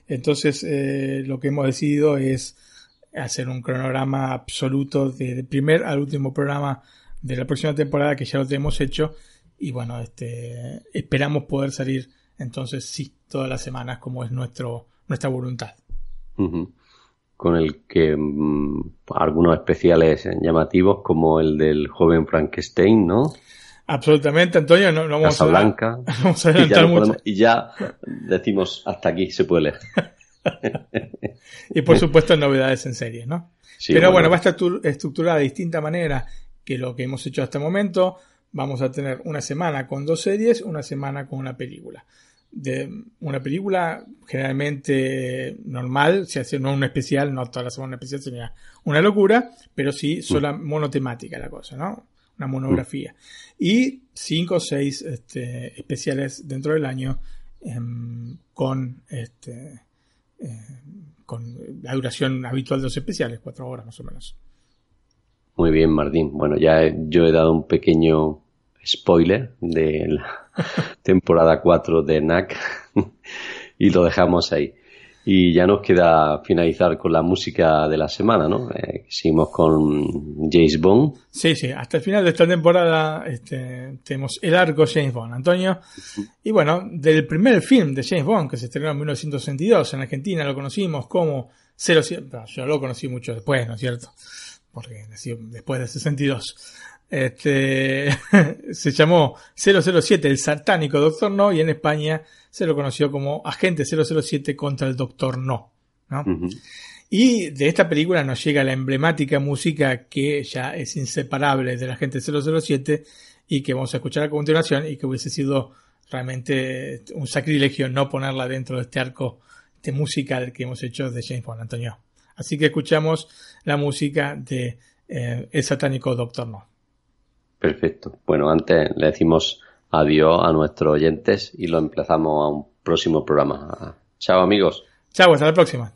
Entonces, eh, lo que hemos decidido es hacer un cronograma absoluto del primer al último programa de la próxima temporada que ya lo tenemos hecho y bueno este esperamos poder salir entonces sí todas las semanas como es nuestro nuestra voluntad con el que mm, algunos especiales llamativos como el del joven Frankenstein, ¿no? Absolutamente Antonio no, no vamos a vamos a y, ya adelantar no mucho podemos- y ya decimos hasta aquí se puede leer. y por supuesto novedades en series no Sí, pero bueno, bueno. va a estar tu- estructurada de distinta manera que lo que hemos hecho hasta el momento vamos a tener una semana con dos series una semana con una película de una película generalmente normal, si hace no un especial, no toda la semana especial sería una locura, pero sí sola monotemática la cosa, ¿no? Una monografía. Y cinco o seis este, especiales dentro del año em, con este eh, con la duración habitual de los especiales, cuatro horas más o menos. Muy bien, Martín. Bueno, ya he- yo he dado un pequeño spoiler de la temporada 4 de NAC y lo dejamos ahí. Y ya nos queda finalizar con la música de la semana, ¿no? Eh, seguimos con James Bond. Sí, sí, hasta el final de esta temporada este, tenemos el arco James Bond, Antonio. Y bueno, del primer film de James Bond, que se estrenó en 1962 en Argentina, lo conocimos como 07. no, yo lo conocí mucho después, ¿no es cierto? Porque después del 62. Este, se llamó 007, el satánico Doctor No, y en España se lo conoció como Agente 007 contra el Doctor No. ¿no? Y de esta película nos llega la emblemática música que ya es inseparable de la gente 007 y que vamos a escuchar a continuación y que hubiese sido realmente un sacrilegio no ponerla dentro de este arco de musical que hemos hecho de James Bond, Antonio. Así que escuchamos la música de eh, El satánico Doctor No. Perfecto. Bueno, antes le decimos adiós a nuestros oyentes y lo emplazamos a un próximo programa. Chao, amigos. Chao, hasta la próxima.